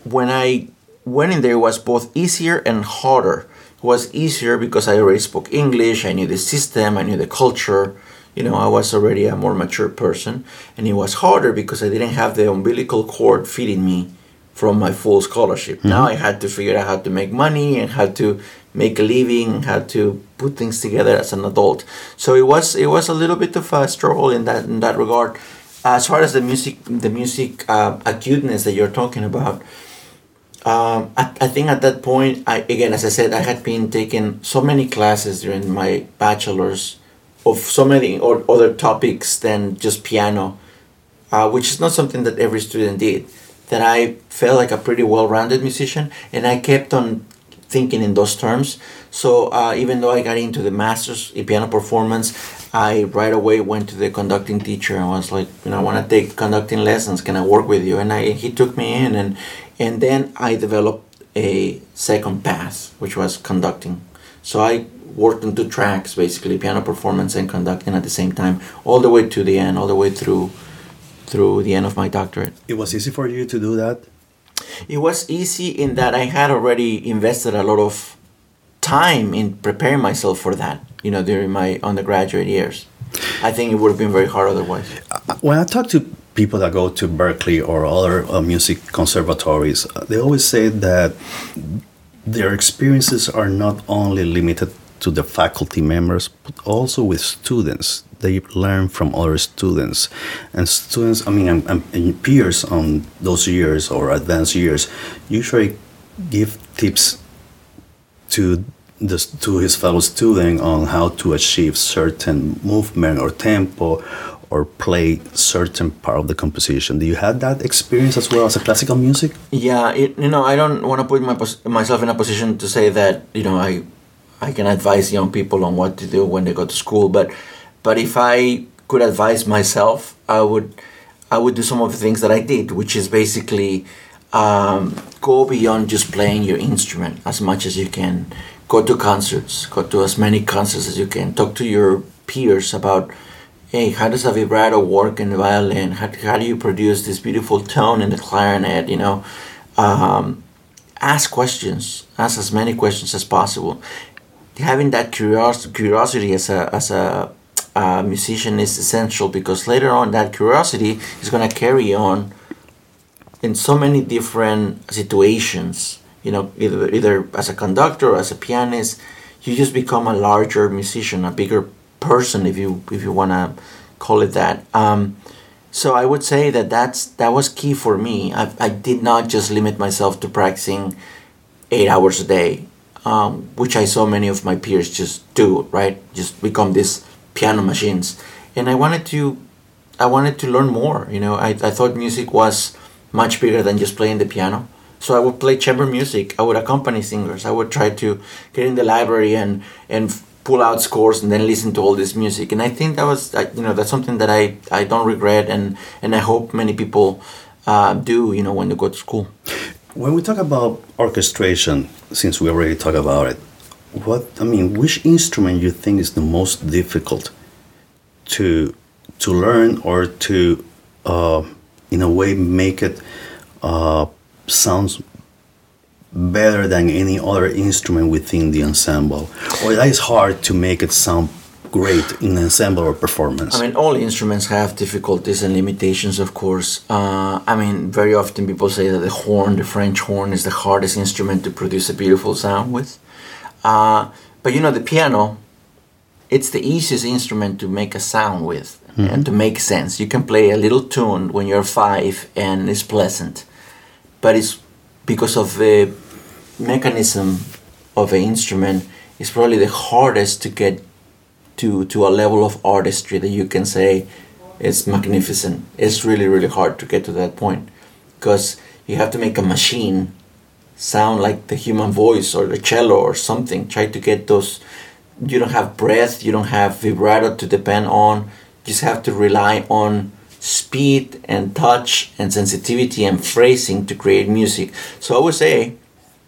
Speaker 2: when I went in there, it was both easier and harder. Was easier because I already spoke English, I knew the system, I knew the culture. You know, I was already a more mature person. And it was harder because I didn't have the umbilical cord feeding me from my full scholarship. Now I had to figure out how to make money and how to make a living, how to put things together as an adult. So it was it was a little bit of a struggle in that in that regard. As far as the music the music uh, acuteness that you're talking about, um, I, I think at that point, I again as I said, I had been taking so many classes during my bachelor's of so many or other topics than just piano, uh, which is not something that every student did. That I felt like a pretty well-rounded musician, and I kept on thinking in those terms. So uh, even though I got into the masters in piano performance, I right away went to the conducting teacher and was like, you know, I want to take conducting lessons. Can I work with you? And I he took me in, and and then I developed a second path, which was conducting. So I worked on two tracks, basically piano performance and conducting at the same time, all the way to the end, all the way through through the end of my doctorate.
Speaker 1: It was easy for you to do that.
Speaker 2: It was easy in that I had already invested a lot of time in preparing myself for that, you know, during my undergraduate years. I think it would have been very hard otherwise.
Speaker 1: when I talk to people that go to Berklee or other uh, music conservatories, uh, they always say that their experiences are not only limited to the faculty members, but also with students. They learn from other students, and students. I mean, and, and- peers on those years or advanced years usually give tips to the, to his fellow student on how to achieve certain movement or tempo or play certain part of the composition. Do you have that experience as well as a classical music?
Speaker 2: Yeah, it, you know, I don't want to put my myself in a position to say that you know I I can advise young people on what to do when they go to school, but but if I could advise myself, I would I would do some of the things that I did, which is basically um, go beyond just playing your instrument as much as you can. Go to concerts, go to as many concerts as you can. Talk to your peers about hey, how does a vibrato work in the violin? How, how do you produce this beautiful tone in the clarinet? You know, um, ask questions. Ask as many questions as possible. Having that curios- curiosity as a as a uh, musician is essential because later on that curiosity is going to carry on in so many different situations. You know, either either as a conductor or as a pianist, you just become a larger musician, a bigger person, if you if you want to call it that. Um, So I would say that that's that was key for me. I, I did not just limit myself to practicing eight hours a day, um, which I saw many of my peers just do. Right, just become these piano machines. And I wanted to, I wanted to learn more. You know, I, I thought music was much bigger than just playing the piano. So I would play chamber music. I would accompany singers. I would try to get in the library and and pull out scores and then listen to all this music. And I think that was you know that's something that I I don't regret and and I hope many people uh, do you know when they go to school.
Speaker 1: When we talk about orchestration, since we already talked about it, what I mean, which instrument you think is the most difficult to to learn or to uh, in a way make it uh, sounds better than any other instrument within the ensemble. Or that is hard to make it sound great in an ensemble or performance.
Speaker 2: I mean all instruments have difficulties and limitations of course. Uh, i mean very often people say that the horn the french horn is the hardest instrument to produce a beautiful sound with. Uh, but you know the piano it's the easiest instrument to make a sound with mm-hmm. and to make sense. You can play a little tune when you're five and it's pleasant but it's because of the mechanism of an instrument it's probably the hardest to get to to a level of artistry that you can say it's magnificent. It's really really hard to get to that point because you have to make a machine sound like the human voice or the cello or something. Try to get those you don't have breath you don't have vibrato to depend on. Just have to rely on speed and touch and sensitivity and phrasing to create music. So I would say,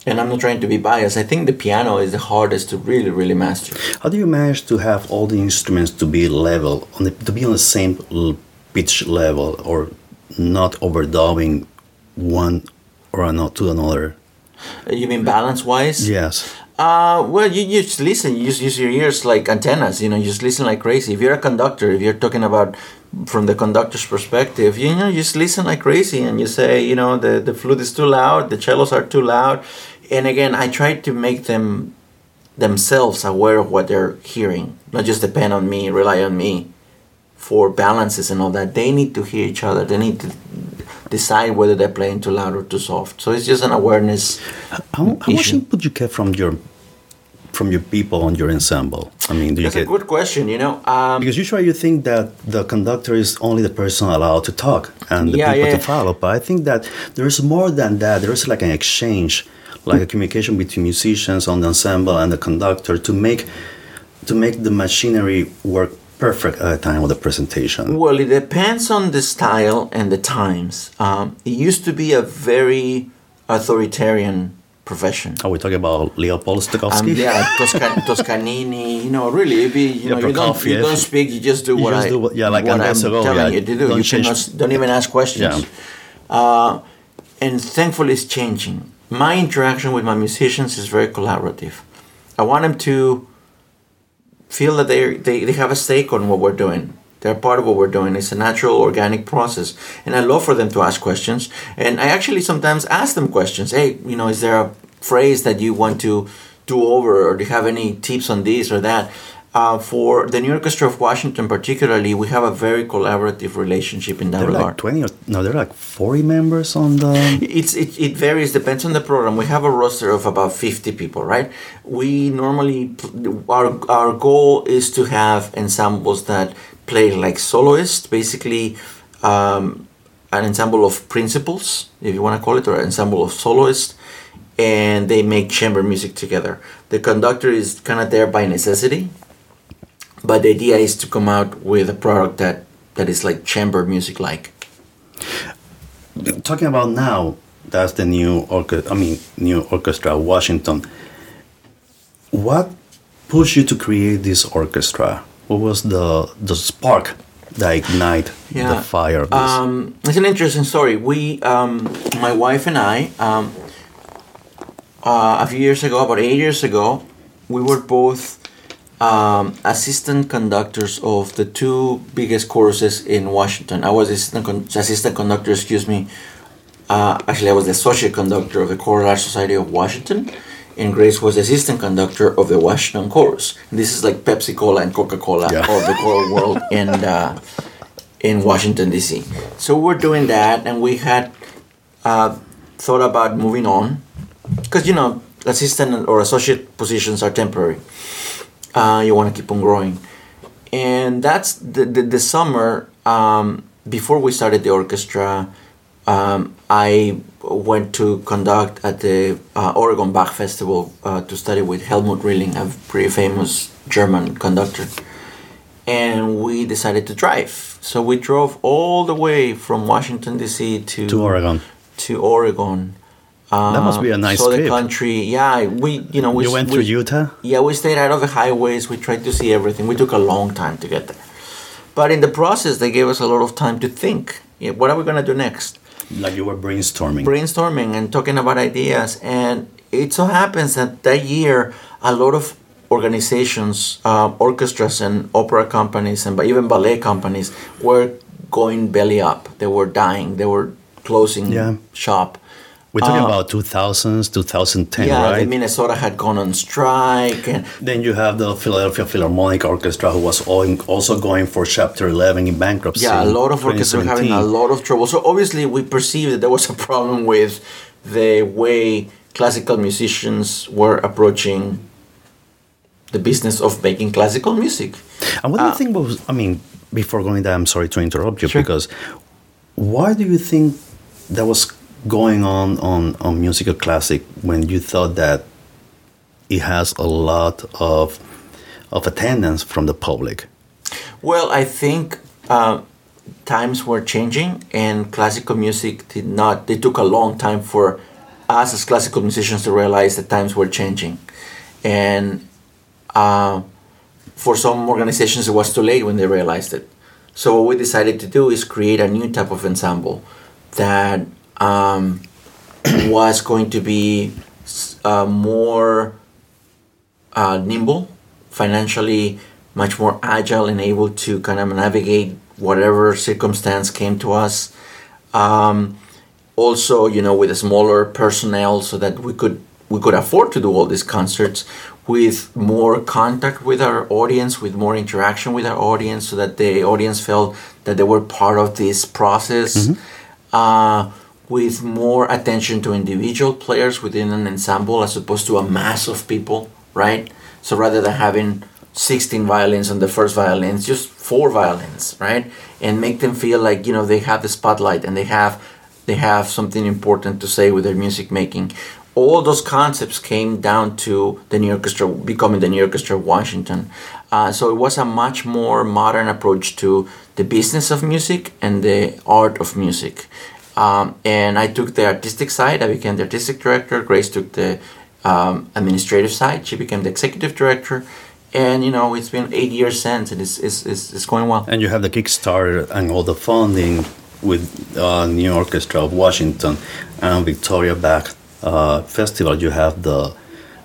Speaker 2: and I'm not trying to be biased, I think the piano is the hardest to really, really master.
Speaker 1: How do you manage to have all the instruments to be level, on the, to be on the same pitch level, or not overdubbing one or not to another?
Speaker 2: You mean balance wise?
Speaker 1: Yes.
Speaker 2: Uh, well, you, you just listen. You just use your ears like antennas. You know, you just listen like crazy. If you're a conductor, if you're talking about from the conductor's perspective, you know, you just listen like crazy and you say, you know, the, the flute is too loud, the cellos are too loud. And again, I try to make them themselves aware of what they're hearing, not just depend on me, rely on me for balances and all that. They need to hear each other. They need to decide whether they're playing too loud or too soft. So it's just an awareness.
Speaker 1: How, how much input you get from your from your people on your ensemble? I mean,
Speaker 2: do you
Speaker 1: That's get,
Speaker 2: a good question. You know, um,
Speaker 1: because usually you think that the conductor is only the person allowed to talk and the yeah, people yeah. to follow, but I think that there's more than that. There is like an exchange, like a communication between musicians on the ensemble and the conductor to make to make the machinery work perfect at the time of the presentation?
Speaker 2: Well, it depends on the style and the times. Um, it used to be a very authoritarian profession.
Speaker 1: Are we talking about Leopold Stokowski?
Speaker 2: Um, yeah, Toscan- Toscanini. You know, really, be you know, you don't, you don't speak. You just do you what just I do what, yeah, like what I'm telling yeah, you to do. Don't you cannot, don't even ask questions. Yeah. Uh, and thankfully, it's changing. My interaction with my musicians is very collaborative. I want them to feel that they they they have a stake on what we're doing. They're part of what we're doing. It's a natural, organic process, and I love for them to ask questions. And I actually sometimes ask them questions. Hey, you know, is there a phrase that you want to do over, or do you have any tips on this or that? Uh, for the New Orchestra of Washington, particularly, we have a very collaborative relationship in that
Speaker 1: there
Speaker 2: regard.
Speaker 1: Like Twenty or no, there are like forty members on the.
Speaker 2: It's it, it varies, depends on the program. We have a roster of about fifty people, right? We normally our our goal is to have ensembles that play like soloists, basically. Um, an ensemble of principals, if you want to call it, or an ensemble of soloists, and they make chamber music together. The conductor is kind of there by necessity, but the idea is to come out with a product that that is like chamber music like.
Speaker 1: Talking about now, that's the new orchestra. I mean, new orchestra, Washington. What pushed you to create this orchestra? What was the the spark that ignite yeah. the fire of this?
Speaker 2: Um, it's an interesting story. We, um, my wife and I, um, uh, a few years ago, about eight years ago, we were both um, assistant conductors of the two biggest choruses in Washington. I was assistant, con- assistant conductor, excuse me. Uh, actually, I was the associate conductor of the Choral Art Society of Washington, and Grace was the assistant conductor of the Washington Chorus. And this is like Pepsi Cola and Coca Cola yeah. of the choral world. And uh, in Washington D.C. So we're doing that, and we had uh, thought about moving on because you know assistant or associate positions are temporary. Uh, you want to keep on growing, and that's the the, the summer um, before we started the orchestra. Um, I went to conduct at the uh, Oregon Bach Festival uh, to study with Helmut Rilling, a pretty famous German conductor. And we decided to drive. So we drove all the way from Washington D.C. to
Speaker 1: To Oregon.
Speaker 2: to Oregon. Uh,
Speaker 1: That must be a nice
Speaker 2: saw the country. Yeah, we you know we
Speaker 1: You went
Speaker 2: we,
Speaker 1: through Utah?
Speaker 2: yeah, we stayed out of the highways. We tried to see everything. We took a long time to get there. But in the process, they gave us a lot of time to think. Yeah, what are we going to do next?
Speaker 1: Like you were brainstorming.
Speaker 2: Brainstorming and talking about ideas. And it so happens that that year, a lot of organizations, uh, orchestras, and opera companies, and even ballet companies were going belly up. They were dying. They were closing
Speaker 1: Yeah.
Speaker 2: shop.
Speaker 1: We're talking
Speaker 2: Uh,
Speaker 1: about 2000s, 2010,
Speaker 2: yeah,
Speaker 1: right?
Speaker 2: the Minnesota had gone on strike, and
Speaker 1: then you have the Philadelphia Philharmonic Orchestra, who was also going for Chapter 11 in bankruptcy.
Speaker 2: Yeah, a lot of orchestras were having a lot of trouble. So obviously, we perceived that there was a problem with the way classical musicians were approaching the business of making classical music.
Speaker 1: And what do you
Speaker 2: Uh,
Speaker 1: think was, I mean, before going there, I'm sorry to interrupt you,
Speaker 2: Sure.
Speaker 1: because why do you think that was going on, on on musical classic when you thought that it has a lot of of attendance from the public?
Speaker 2: Well, I think uh, times were changing, and classical music did not. They took a long time for us as classical musicians to realize that times were changing, and uh, for some organizations, it was too late when they realized it. So what we decided to do is create a new type of ensemble that um, was going to be uh, more uh, nimble, financially much more agile and able to kind of navigate whatever circumstance came to us. Um, also, you know, with a smaller personnel, so that we could we could afford to do all these concerts with more contact with our audience, with more interaction with our audience, so that the audience felt that they were part of this process. Uh, with more attention to individual players within an ensemble as opposed to a mass of people, right? So rather than having 16 violins on the first violins, just four violins, right? And make them feel like, you know, they have the spotlight and they have they have something important to say with their music making. All those concepts came down to the New Orchestra becoming the New Orchestra of Washington. Uh, so it was a much more modern approach to the business of music and the art of music. Um, and I took the artistic side. I became the artistic director. Grace took the um, administrative side. She became the executive director. And you know, it's been eight years since, and it's it's, it's, it's going well.
Speaker 1: And you have the Kickstarter and all the funding with uh, New Orchestra of Washington and Victoria Bach uh, Festival. You have the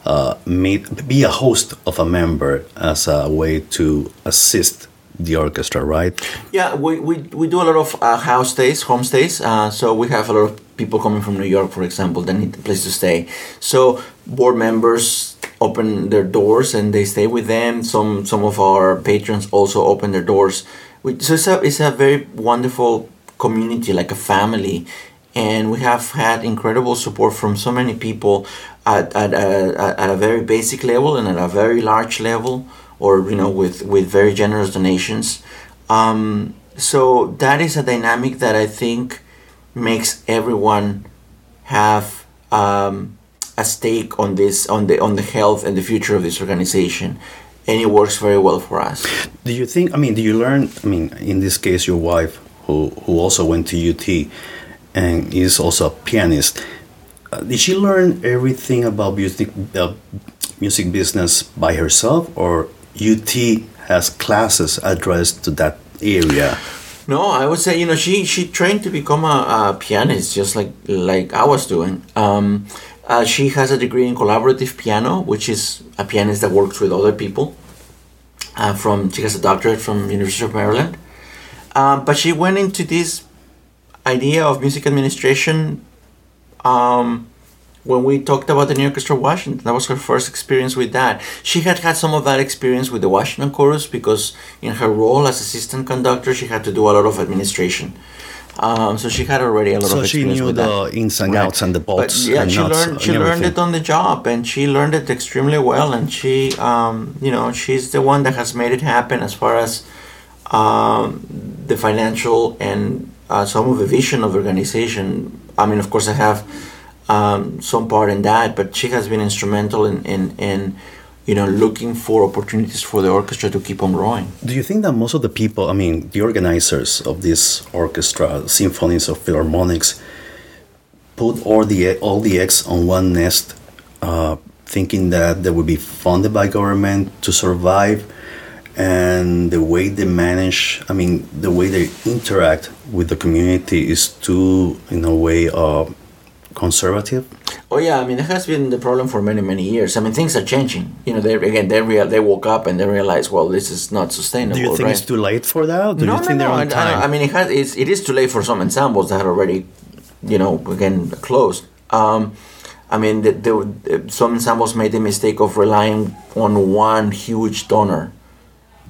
Speaker 1: uh, meet, be a host of a member as a way to assist the orchestra, right?
Speaker 2: Yeah, we, we, we do a lot of uh, house stays, home stays. Uh, so we have a lot of people coming from New York, for example, that need a place to stay. So board members open their doors and they stay with them. Some some of our patrons also open their doors. We, so it's a, it's a very wonderful community, like a family. And we have had incredible support from so many people at, at, a, at a very basic level and at a very large level or you know with with very generous donations um, so that is a dynamic that i think makes everyone have um, a stake on this on the on the health and the future of this organization and it works very well for us
Speaker 1: Do you think? I mean, do you learn? I mean, in this case, your wife, who who also went to UT, and is also a pianist. Uh, did she learn everything about music, uh, music business by herself, or UT has classes addressed to that area?
Speaker 2: No, I would say you know she she trained to become a, a pianist just like like I was doing. Um, uh, she has a degree in collaborative piano, which is a pianist that works with other people. Uh, from she has a doctorate from University of Maryland, um, but she went into this idea of music administration um, when we talked about the New Orchestra Washington. That was her first experience with that. She had had some of that experience with the Washington Chorus because in her role as assistant conductor, she had to do a lot of administration. Um, so she had already a lot
Speaker 1: so
Speaker 2: of experience
Speaker 1: she knew
Speaker 2: with
Speaker 1: the ins and
Speaker 2: Right.
Speaker 1: outs and the bolts.
Speaker 2: But yeah,
Speaker 1: and
Speaker 2: she learned she learned it on the job, and she learned it extremely well. And she, um, you know, she's the one that has made it happen as far as um, the financial and uh, some of the vision of the organization. I mean, of course, I have um, some part in that, but she has been instrumental in, in, in you know looking for opportunities for the orchestra to keep on growing.
Speaker 1: Do you think that most of the people, I mean, the organizers of this orchestra, symphonies or philharmonics, put all the all the eggs on one nest, uh, thinking that they would be funded by government to survive, and the way they manage, I mean, the way they interact with the community is too, in a way, uh, conservative.
Speaker 2: Oh yeah, I mean that has been the problem for many many years. I mean things are changing. You know, they again they real they woke up and they realize well this is not sustainable.
Speaker 1: Do you think
Speaker 2: right?
Speaker 1: it's too late for that? Do
Speaker 2: no,
Speaker 1: you think
Speaker 2: no,
Speaker 1: they're
Speaker 2: no.
Speaker 1: on
Speaker 2: I, I,
Speaker 1: time?
Speaker 2: I mean, it has. It's, it is too late for some ensembles that are already, you know, again closed. Um, I mean, the, the, some ensembles made the mistake of relying on one huge donor,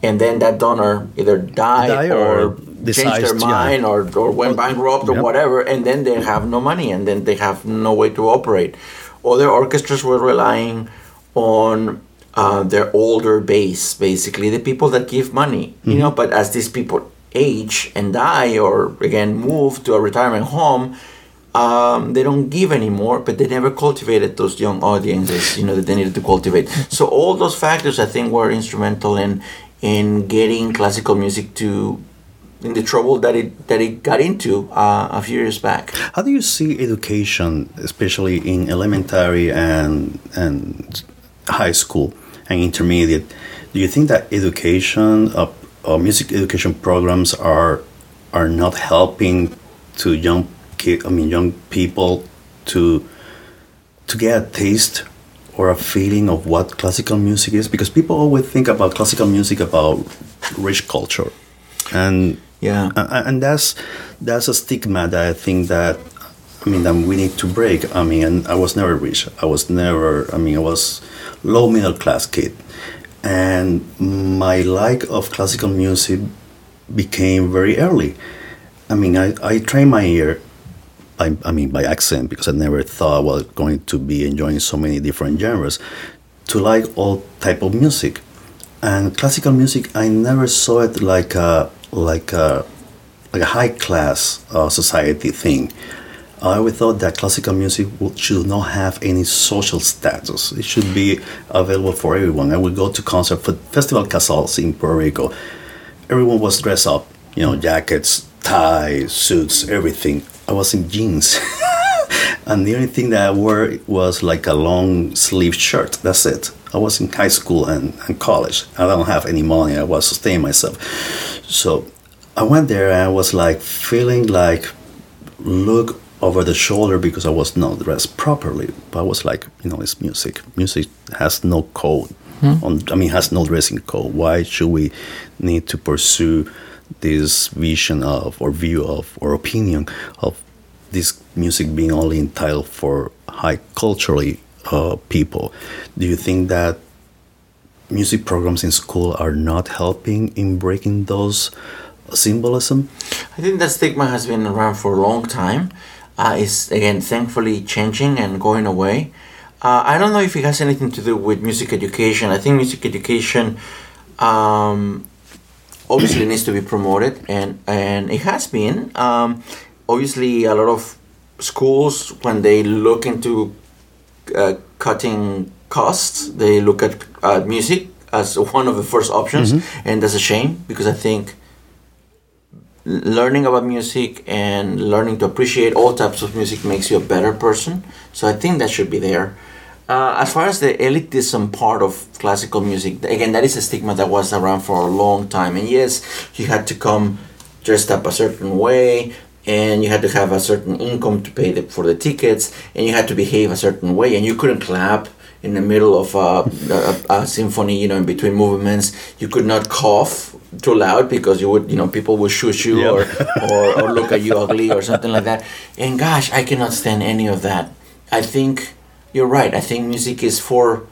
Speaker 2: and then that donor either died,
Speaker 1: Die
Speaker 2: or,
Speaker 1: or
Speaker 2: changed
Speaker 1: decides
Speaker 2: their
Speaker 1: to-
Speaker 2: mind or, or went bankrupt or
Speaker 1: yep.
Speaker 2: whatever, and then they have no money, and then they have no way to operate. Other orchestras were relying on uh, their older base, basically the people that give money, you know. But as these people age and die, or again move to a retirement home, um, they don't give anymore. But they never cultivated those young audiences, you know, that they needed to cultivate. So all those factors, I think, were instrumental in in getting classical music to in the trouble that it that it got into uh, a few years back.
Speaker 1: How do you see education, especially in elementary and and high school and intermediate? Do you think that education, uh, uh, music education programs are are not helping to young kid, I mean young people to to get a taste or a feeling of what classical music is? Because people always think about classical music about rich culture, and
Speaker 2: Yeah.
Speaker 1: a- and that's that's a stigma that I think that I mean that we need to break. I mean, and I was never rich. I was never. I mean, I was low middle class kid, and my like of classical music became very early. I mean, I, I trained my ear. I, I mean, by accident, because I never thought I was going to be enjoying so many different genres, to like all type of music, and classical music. I never saw it like a like a like a high class uh, society thing. I always thought that classical music should not have any social status. It should be available for everyone. I would go to concert for Festival Casals in Puerto Rico. Everyone was dressed up, you know, jackets, ties, suits, everything. I was in jeans. and the only thing that I wore was like a long sleeve shirt. That's it. I was in high school and, and college. I don't have any money. I was sustaining myself. So I went there and I was like feeling like look over the shoulder because I was not dressed properly. But I was like, you know, it's music. Music has no code. Hmm. On, I mean, has no dressing code. Why should we need to pursue this vision of, or view of, or opinion of this music being only entitled for high culturally uh, people? Do you think that music programs in school are not helping in breaking those symbolism?
Speaker 2: I think that stigma has been around for a long time. Uh, it's again thankfully changing and going away. Uh, I don't know if it has anything to do with music education. I think music education um, obviously needs to be promoted, and and it has been. Um, obviously, a lot of schools when they look into uh, cutting costs, they look at uh, music as one of the first options, and that's a shame because I think learning about music and learning to appreciate all types of music makes you a better person. So I think that should be there. Uh, as far as the elitism part of classical music, again, that is a stigma that was around for a long time. And yes, you had to come dressed up a certain way, and you had to have a certain income to pay the, for the tickets, and you had to behave a certain way, and you couldn't clap in the middle of a, a, a symphony, you know, in between movements. You could not cough too loud because you would, you know, people would shush you
Speaker 1: Yeah.
Speaker 2: or, or, or look at you ugly or something like that. And gosh, I cannot stand any of that. I think you're right. I think music is for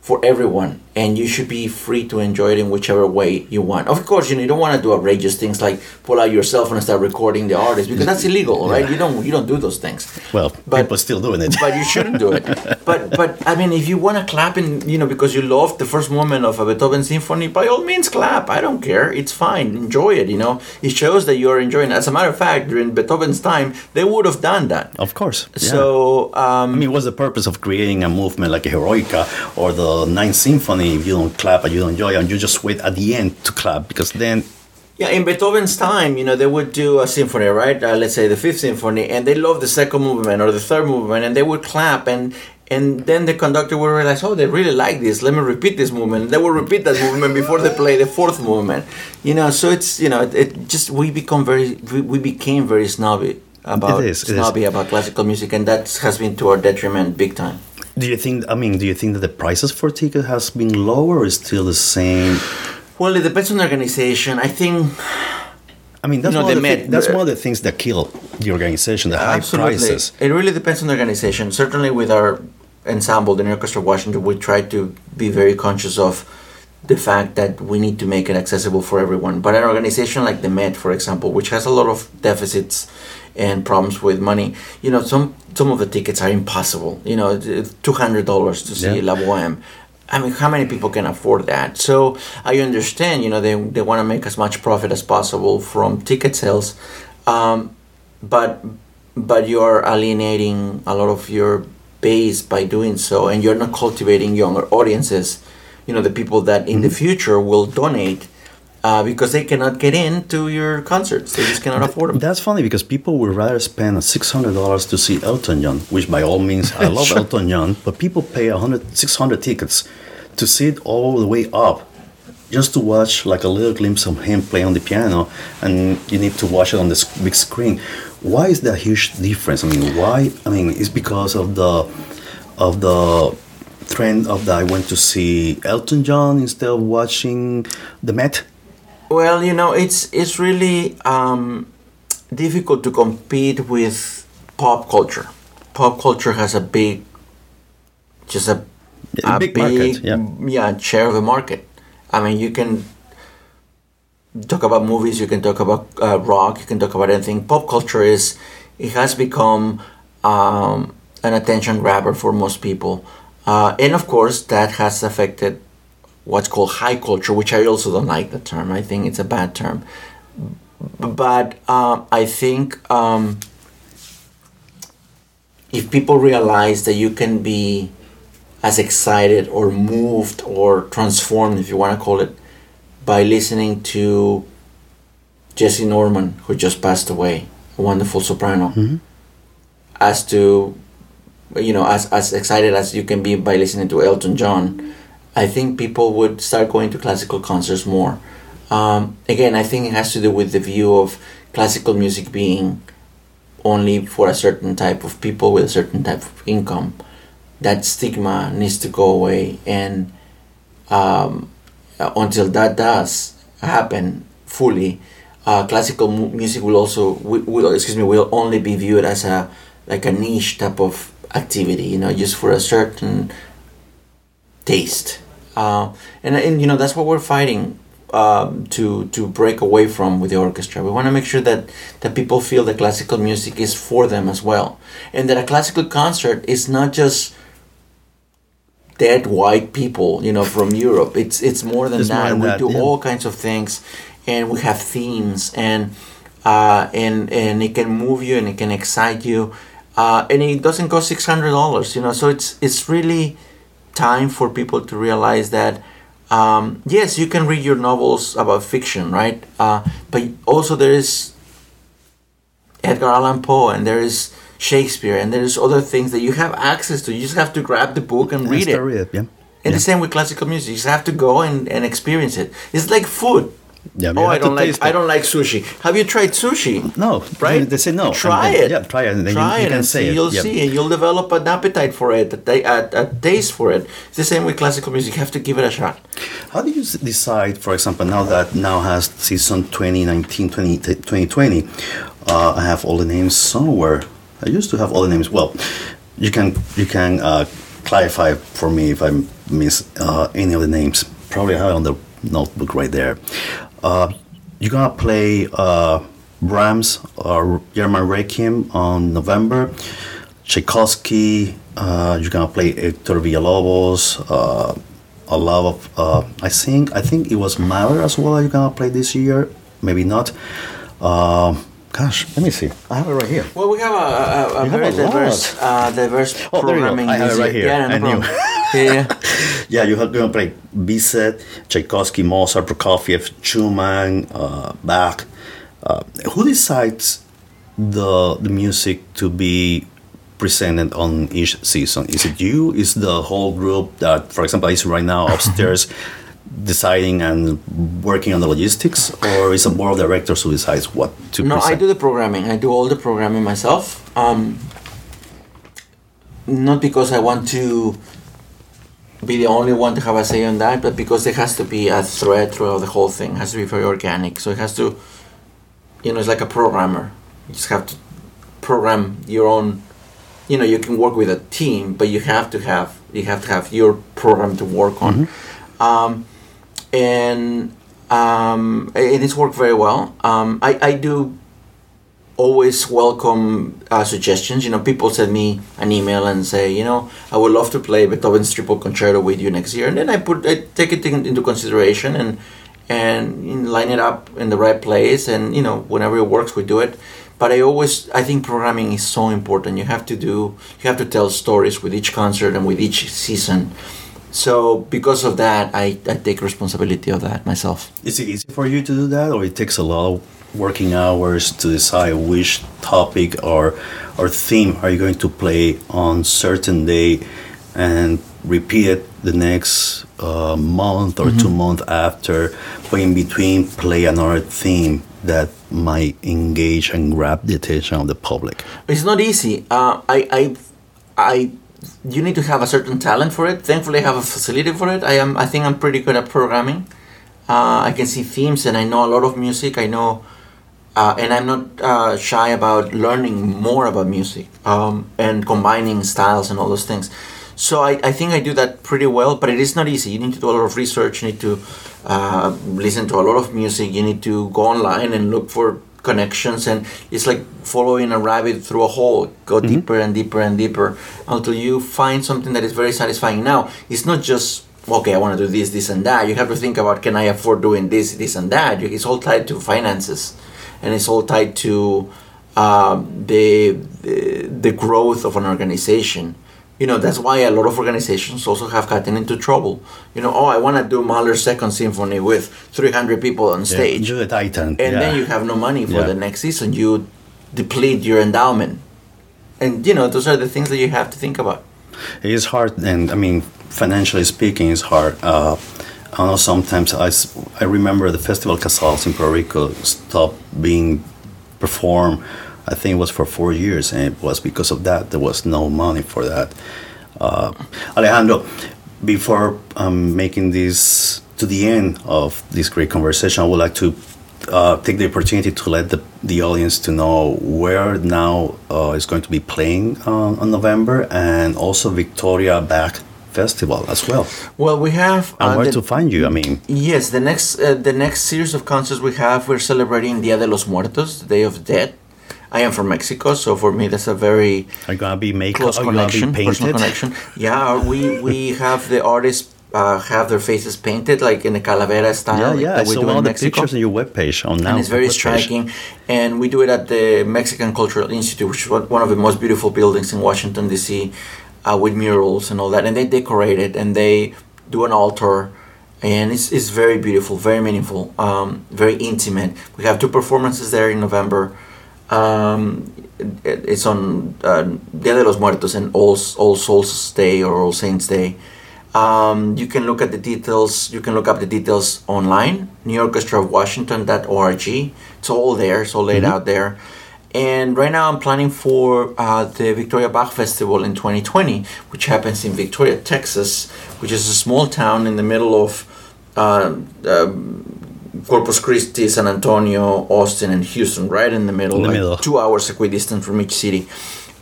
Speaker 2: for everyone and you should be free to enjoy it in whichever way you want. Of course you, know, you don't want to do outrageous things like pull out your cell phone and start recording the artist because that's illegal right? You don't you don't do those things.
Speaker 1: Well but, people are still doing it.
Speaker 2: but you shouldn't do it. But but i mean if you want to clap in you know because you love the first moment of a beethoven symphony by all means clap. I don't care. It's fine. Enjoy it you know? It shows that you're enjoying it. as a matter of fact during beethoven's time they would have done that.
Speaker 1: Of course
Speaker 2: yeah. so um,
Speaker 1: i mean what's the purpose of creating a movement like a Eroica or the ninth symphony if you don't clap and you don't enjoy and you just wait at the end to clap because then
Speaker 2: yeah, in Beethoven's time, you know, they would do a symphony, right? Uh, let's say the fifth symphony, and they love the second movement or the third movement, and they would clap, and and then the conductor would realize, oh, they really like this. Let me repeat this movement. They will repeat that movement before they play the fourth movement. You know, so it's you know, it, it just we become very we, we became very snobby about
Speaker 1: it is,
Speaker 2: snobby about classical music, and that has been to our detriment big time.
Speaker 1: Do you think? I mean, do you think that the prices for tickets has been lower or is still the same?
Speaker 2: Well, it depends on the organization. I think.
Speaker 1: I mean, that's, you know, one, of the, that's one of the things that kill the organization, the high absolutely. prices.
Speaker 2: It really depends on the organization. Certainly, with our ensemble, the New Orchestra Washington, we try to be very conscious of the fact that we need to make it accessible for everyone. But an organization like the Met, for example, which has a lot of deficits and problems with money, you know, some some of the tickets are impossible. You know, two hundred dollars to see yeah. La Boheme. I mean, how many people can afford that? So I understand, you know, they, they want to make as much profit as possible from ticket sales, um, but but you're alienating a lot of your base by doing so, and you're not cultivating younger audiences. You know, the people that in mm-hmm. the future will donate uh, because they cannot get into your concerts. They just cannot afford them.
Speaker 1: That's funny because people would rather spend six hundred dollars to see Elton John, which by all means I love Elton John, but people pay 100, 600 tickets to sit all the way up just to watch like a little glimpse of him play on the piano, and you need to watch it on the big screen. Why is that huge difference? I mean, why? I mean, it's because of the of the trend of that I went to see Elton John instead of watching the Met
Speaker 2: well, you know, it's it's really um, difficult to compete with pop culture. Pop culture has a big, just a,
Speaker 1: a, a big, big market, yeah.
Speaker 2: yeah, share of the market. I mean, you can talk about movies, you can talk about uh, rock, you can talk about anything. Pop culture is it has become um, an attention grabber for most people, uh, and of course that has affected what's called high culture, which I also don't like the term. I think it's a bad term. But uh, I think um, if people realize that you can be as excited or moved or transformed, if you want to call it, by listening to Jessye Norman, who just passed away, a wonderful soprano, mm-hmm. as to, you know, as, as excited as you can be by listening to Elton John I think people would start going to classical concerts more. Um, again, I think it has to do with the view of classical music being only for a certain type of people with a certain type of income. That stigma needs to go away, and um, until that does happen fully, uh, classical music will also will, excuse me will only be viewed as a like a niche type of activity. You know, just for a certain taste uh, and and you know that's what we're fighting um, to to break away from with the orchestra. We want to make sure that that people feel that classical music is for them as well, and that a classical concert is not just dead white people, you know, from Europe. It's it's more than that. More than we that, do yeah. all kinds of things, and we have themes, and uh, and and it can move you and it can excite you, uh, and it doesn't cost six hundred dollars, you know. So it's it's really time for people to realize that um, yes, you can read your novels about fiction, right? Uh, but also there is Edgar Allan Poe and there is Shakespeare and there's other things that you have access to. You just have to grab the book and read it.
Speaker 1: Read it yeah. And
Speaker 2: yeah. the same with classical music. You just have to go and, and experience it. It's like food. Yeah, oh, I don't like I don't like sushi. Have you tried sushi?
Speaker 1: No,
Speaker 2: right?
Speaker 1: They say no.
Speaker 2: Try it.
Speaker 1: Yeah, try it, and then
Speaker 2: try
Speaker 1: you, you
Speaker 2: it
Speaker 1: can
Speaker 2: and
Speaker 1: say
Speaker 2: see, You'll
Speaker 1: it.
Speaker 2: see, and you'll develop an appetite for it, a, a, a, taste for it. It's the same with classical music. You have to give it a shot.
Speaker 1: How do you decide, for example, now that now has season 2019, 20, 2020, uh, I have all the names somewhere. I used to have all the names. Well, you can you can uh, clarify for me if I miss uh, any of the names. Probably I have it on the notebook right there. Uh, you're gonna play uh, Brahms or German Requiem on November. Tchaikovsky. Uh, you're gonna play Hector Villalobos. Uh, a lot of uh, I think I think it was Mahler as well. You're gonna play this year, maybe not. Uh, gosh, let me see. I have it right here.
Speaker 2: Well, we have a, a, a
Speaker 1: You have
Speaker 2: very
Speaker 1: a
Speaker 2: diverse, uh, diverse
Speaker 1: Oh, there you go.
Speaker 2: programming.
Speaker 1: I have it right here.
Speaker 2: Yeah, no
Speaker 1: I knew.
Speaker 2: problem. yeah, yeah.
Speaker 1: Yeah, you have gonna play Bizet, Tchaikovsky, Mozart, Prokofiev, Schumann, uh, Bach. Uh, who decides the the music to be presented on each season? Is it you? Is the whole group that, for example, is right now upstairs deciding and working on the logistics, or is a board of directors who decides what to
Speaker 2: No,
Speaker 1: present?
Speaker 2: I do the programming. I do all the programming myself. Um, not because I want to be the only one to have a say on that, but because there has to be a thread throughout the whole thing. It has to be very organic. So it has to, you know, it's like a programmer. You just have to program your own. You know, you can work with a team, but you have to have you have to have your program to work on. Um, and um, it has worked very well. Um, I, I do always welcome uh, suggestions. You know, people send me an email and say, you know, I would love to play Beethoven's Triple Concerto with you next year, and then I put I take it in, into consideration and and line it up in the right place, and you know, whenever it works, we do it. But I always I think programming is so important. You have to do you have to tell stories with each concert and with each season. So because of that, I, I take responsibility of that myself.
Speaker 1: Is it easy for you to do that, or it takes a lot of working hours to decide which topic or or theme are you going to play on certain day, and repeat it the next uh, month or two months after, but in between play another theme that might engage and grab the attention of the public.
Speaker 2: It's not easy. Uh, I, I, I, you need to have a certain talent for it. Thankfully, I have a facility for it. I am. I think I'm pretty good at programming. Uh, I can see themes, and I know a lot of music. I know, uh, and I'm not uh, shy about learning more about music um, and combining styles and all those things. So I, I think I do that pretty well, but it is not easy. You need to do a lot of research. You need to uh, listen to a lot of music. You need to go online and look for connections, and it's like following a rabbit through a hole. Go deeper and deeper and deeper until you find something that is very satisfying. Now, it's not just okay. I want to do this, this, and that. You have to think about can I afford doing this, this, and that. It's all tied to finances, and it's all tied to um, the, the the growth of an organization you know that's why a lot of organizations also have gotten into trouble you know oh i want to do mahler's second symphony with 300 people on stage
Speaker 1: You're the titan,
Speaker 2: and
Speaker 1: yeah.
Speaker 2: then you have no money for
Speaker 1: Yeah.
Speaker 2: the next season you deplete your endowment and you know those are the things that you have to think about
Speaker 1: It is hard, and I mean, financially speaking, it's hard. Uh, I know sometimes I, I remember the Festival Casals in Puerto Rico stopped being performed. I think it was for four years, and it was because of that. There was no money for that. Uh, Alejandro, before um, making this to the end of this great conversation, I would like to uh, take the opportunity to let the, the audience to know where now uh, is going to be playing on, on November and also Victoria Bach Festival as well.
Speaker 2: well we have
Speaker 1: And
Speaker 2: uh,
Speaker 1: where
Speaker 2: the-
Speaker 1: to find you? I mean,
Speaker 2: Yes, the next uh, the next series of concerts we have, we're celebrating Dia de los Muertos, the Day of Dead. I am from Mexico, so for me that's a very
Speaker 1: are gonna be making?
Speaker 2: close
Speaker 1: Are
Speaker 2: connection,
Speaker 1: be
Speaker 2: personal connection. Yeah, we we have the artists uh, have their faces painted like in the calavera style
Speaker 1: Yeah, yeah. I
Speaker 2: that we
Speaker 1: saw
Speaker 2: do
Speaker 1: one
Speaker 2: in
Speaker 1: of the
Speaker 2: Mexico.
Speaker 1: pictures on your webpage on now.
Speaker 2: and it's very
Speaker 1: webpage.
Speaker 2: striking. And we do it at the Mexican Cultural Institute, which is one one of the most beautiful buildings in Washington D.C., uh, with murals and all that. And they decorate it and they do an altar, and it's it's very beautiful, very meaningful, um, very intimate. We have two performances there in November. Um, it- it's on uh, Dia de los Muertos and All All Souls Day or All Saints Day. Um, you can look at the details. You can look up the details online. New Orchestra of Washington.org. It's all there. It's all laid out there. And right now, I'm planning for uh, the Victoria Bach Festival in 2020, which happens in Victoria, Texas, which is a small town in the middle of uh, um, Corpus Christi, San Antonio, Austin, and Houston, right in the middle,
Speaker 1: In the
Speaker 2: like
Speaker 1: middle.
Speaker 2: two hours equidistant from each city.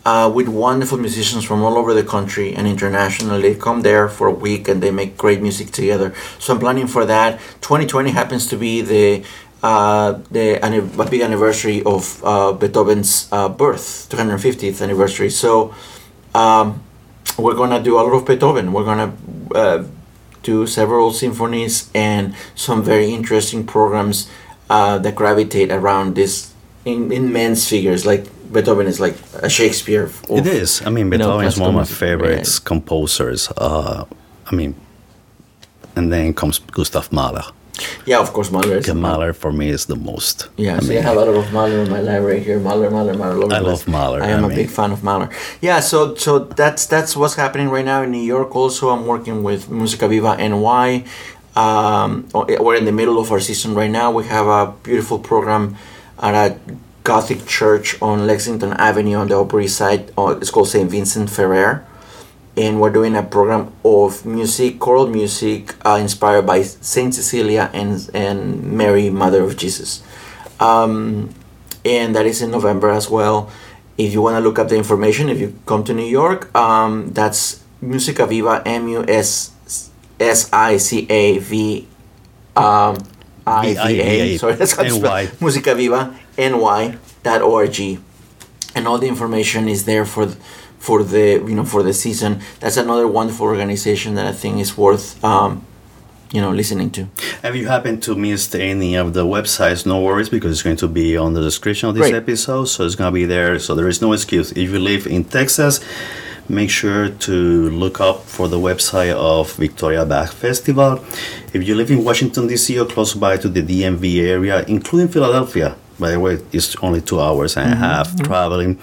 Speaker 2: uh, with wonderful musicians from all over the country and internationally. They come there for a week and they make great music together. So I'm planning for that. 2020 happens to be the uh, the a big anniversary of uh, Beethoven's uh, birth, 250th anniversary. So um, we're gonna do a lot of Beethoven. We're gonna do several symphonies and some very interesting programs uh, that gravitate around this in, immense figures like Beethoven is like a Shakespeare. Of,
Speaker 1: it is. I mean, Beethoven know, is one of my favorites yeah. composers. Uh, I mean, and then comes Gustav Mahler.
Speaker 2: Yeah, of course, Mahler. Is
Speaker 1: Mahler for me is the most.
Speaker 2: Yeah, I so mean, I have a lot of Mahler in my library here. Mahler, Mahler, Mahler.
Speaker 1: I love Mahler.
Speaker 2: I am I mean. a big fan of Mahler. Yeah, so so that's that's what's happening right now in New York. Also, I'm working with Musica Viva NY. Um, we're in the middle of our season right now. We have a beautiful program at a Gothic church on Lexington Avenue on the Upper East Side. Uh, it's called St. Vincent Ferrer. And we're doing a program of music, choral music, uh, inspired by Saint Cecilia and, and Mary, Mother of Jesus. Um, and that is in November as well. If you want to look up the information, if you come to New York, um, that's Musica Viva, M U S S I C A V um, I V A. Sorry, that's how spell Musica Viva N Y dot org, and all the information is there for for the you know for the season that's another wonderful organization that i think is worth um, you know listening to
Speaker 1: if you happen to miss any of the websites no worries because it's going to be on the description of this Great. episode so it's going to be there so there is no excuse if you live in texas make sure to look up for the website of victoria bach festival if you live in washington d.c or close by to the dmv area including philadelphia by the way, it's only two hours and mm-hmm. a half mm-hmm. traveling.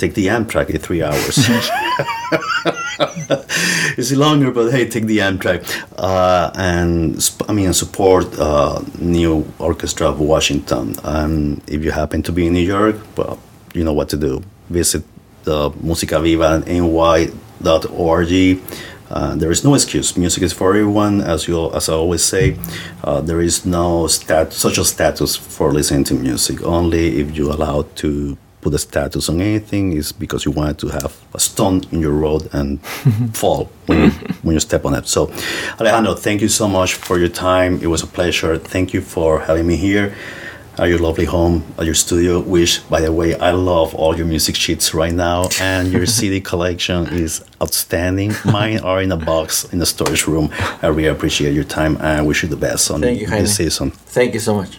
Speaker 1: Take the Amtrak, it's three hours. it's longer, but hey, take the Amtrak uh, and I mean support uh, New Orchestra of Washington. And if you happen to be in New York, well, you know what to do. Visit the Musica Viva uh, there is no excuse. Music is for everyone, as you as I always say. Uh, there is no stat social status for listening to music. Only if you allow to put a status on anything is because you wanted to have a stone in your road and fall when you, when you step on it. So, Alejandro, thank you so much for your time. It was a pleasure. Thank you for having me here at your lovely home, at your studio. Which, by the way, I love all your music sheets right now, and your CD collection is outstanding. Mine are in a box in the storage room. I really appreciate your time and wish you the best on Thank you, this season.
Speaker 2: Thank you so much.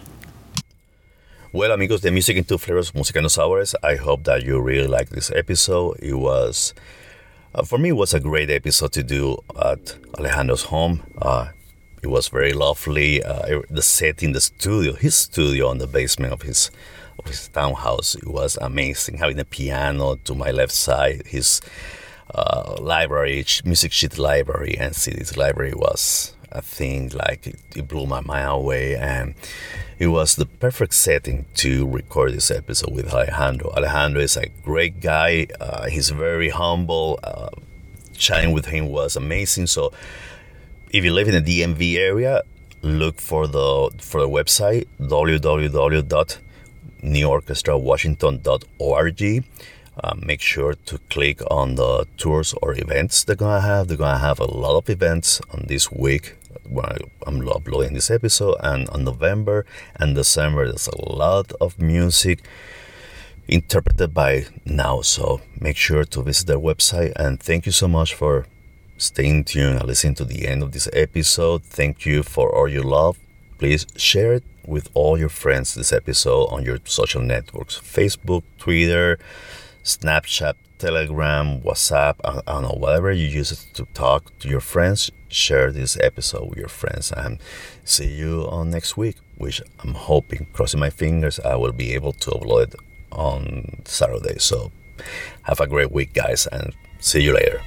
Speaker 1: Well, amigos the Music in Two Flavors, Música dos Sabores, I hope that you really like this episode. It was, uh, for me, it was a great episode to do at Alejandro's home. Uh, it was very lovely. Uh, the set in the studio, his studio on the basement of his of his townhouse, it was amazing. Having a piano to my left side, his uh, library, music sheet library, and CDs library was a thing like it, it, blew my mind away, and it was the perfect setting to record this episode with Alejandro. Alejandro is a great guy. Uh, he's very humble. Uh, chatting with him was amazing. So if you live in the DMV area, look for the for the website www.neworchestrawashington.org. Uh, make sure to click on the tours or events they're gonna have. They're gonna have a lot of events on this week when I'm uploading this episode, and on November and December, there's a lot of music interpreted by now. So make sure to visit their website. And thank you so much for staying tuned and listening to the end of this episode. Thank you for all your love. Please share it with all your friends this episode on your social networks Facebook, Twitter, Snapchat, Telegram, WhatsApp, I, don't know, whatever you use it to talk to your friends, share this episode with your friends and see you on next week, which I'm hoping, crossing my fingers, I will be able to upload on Saturday. So have a great week, guys, and see you later.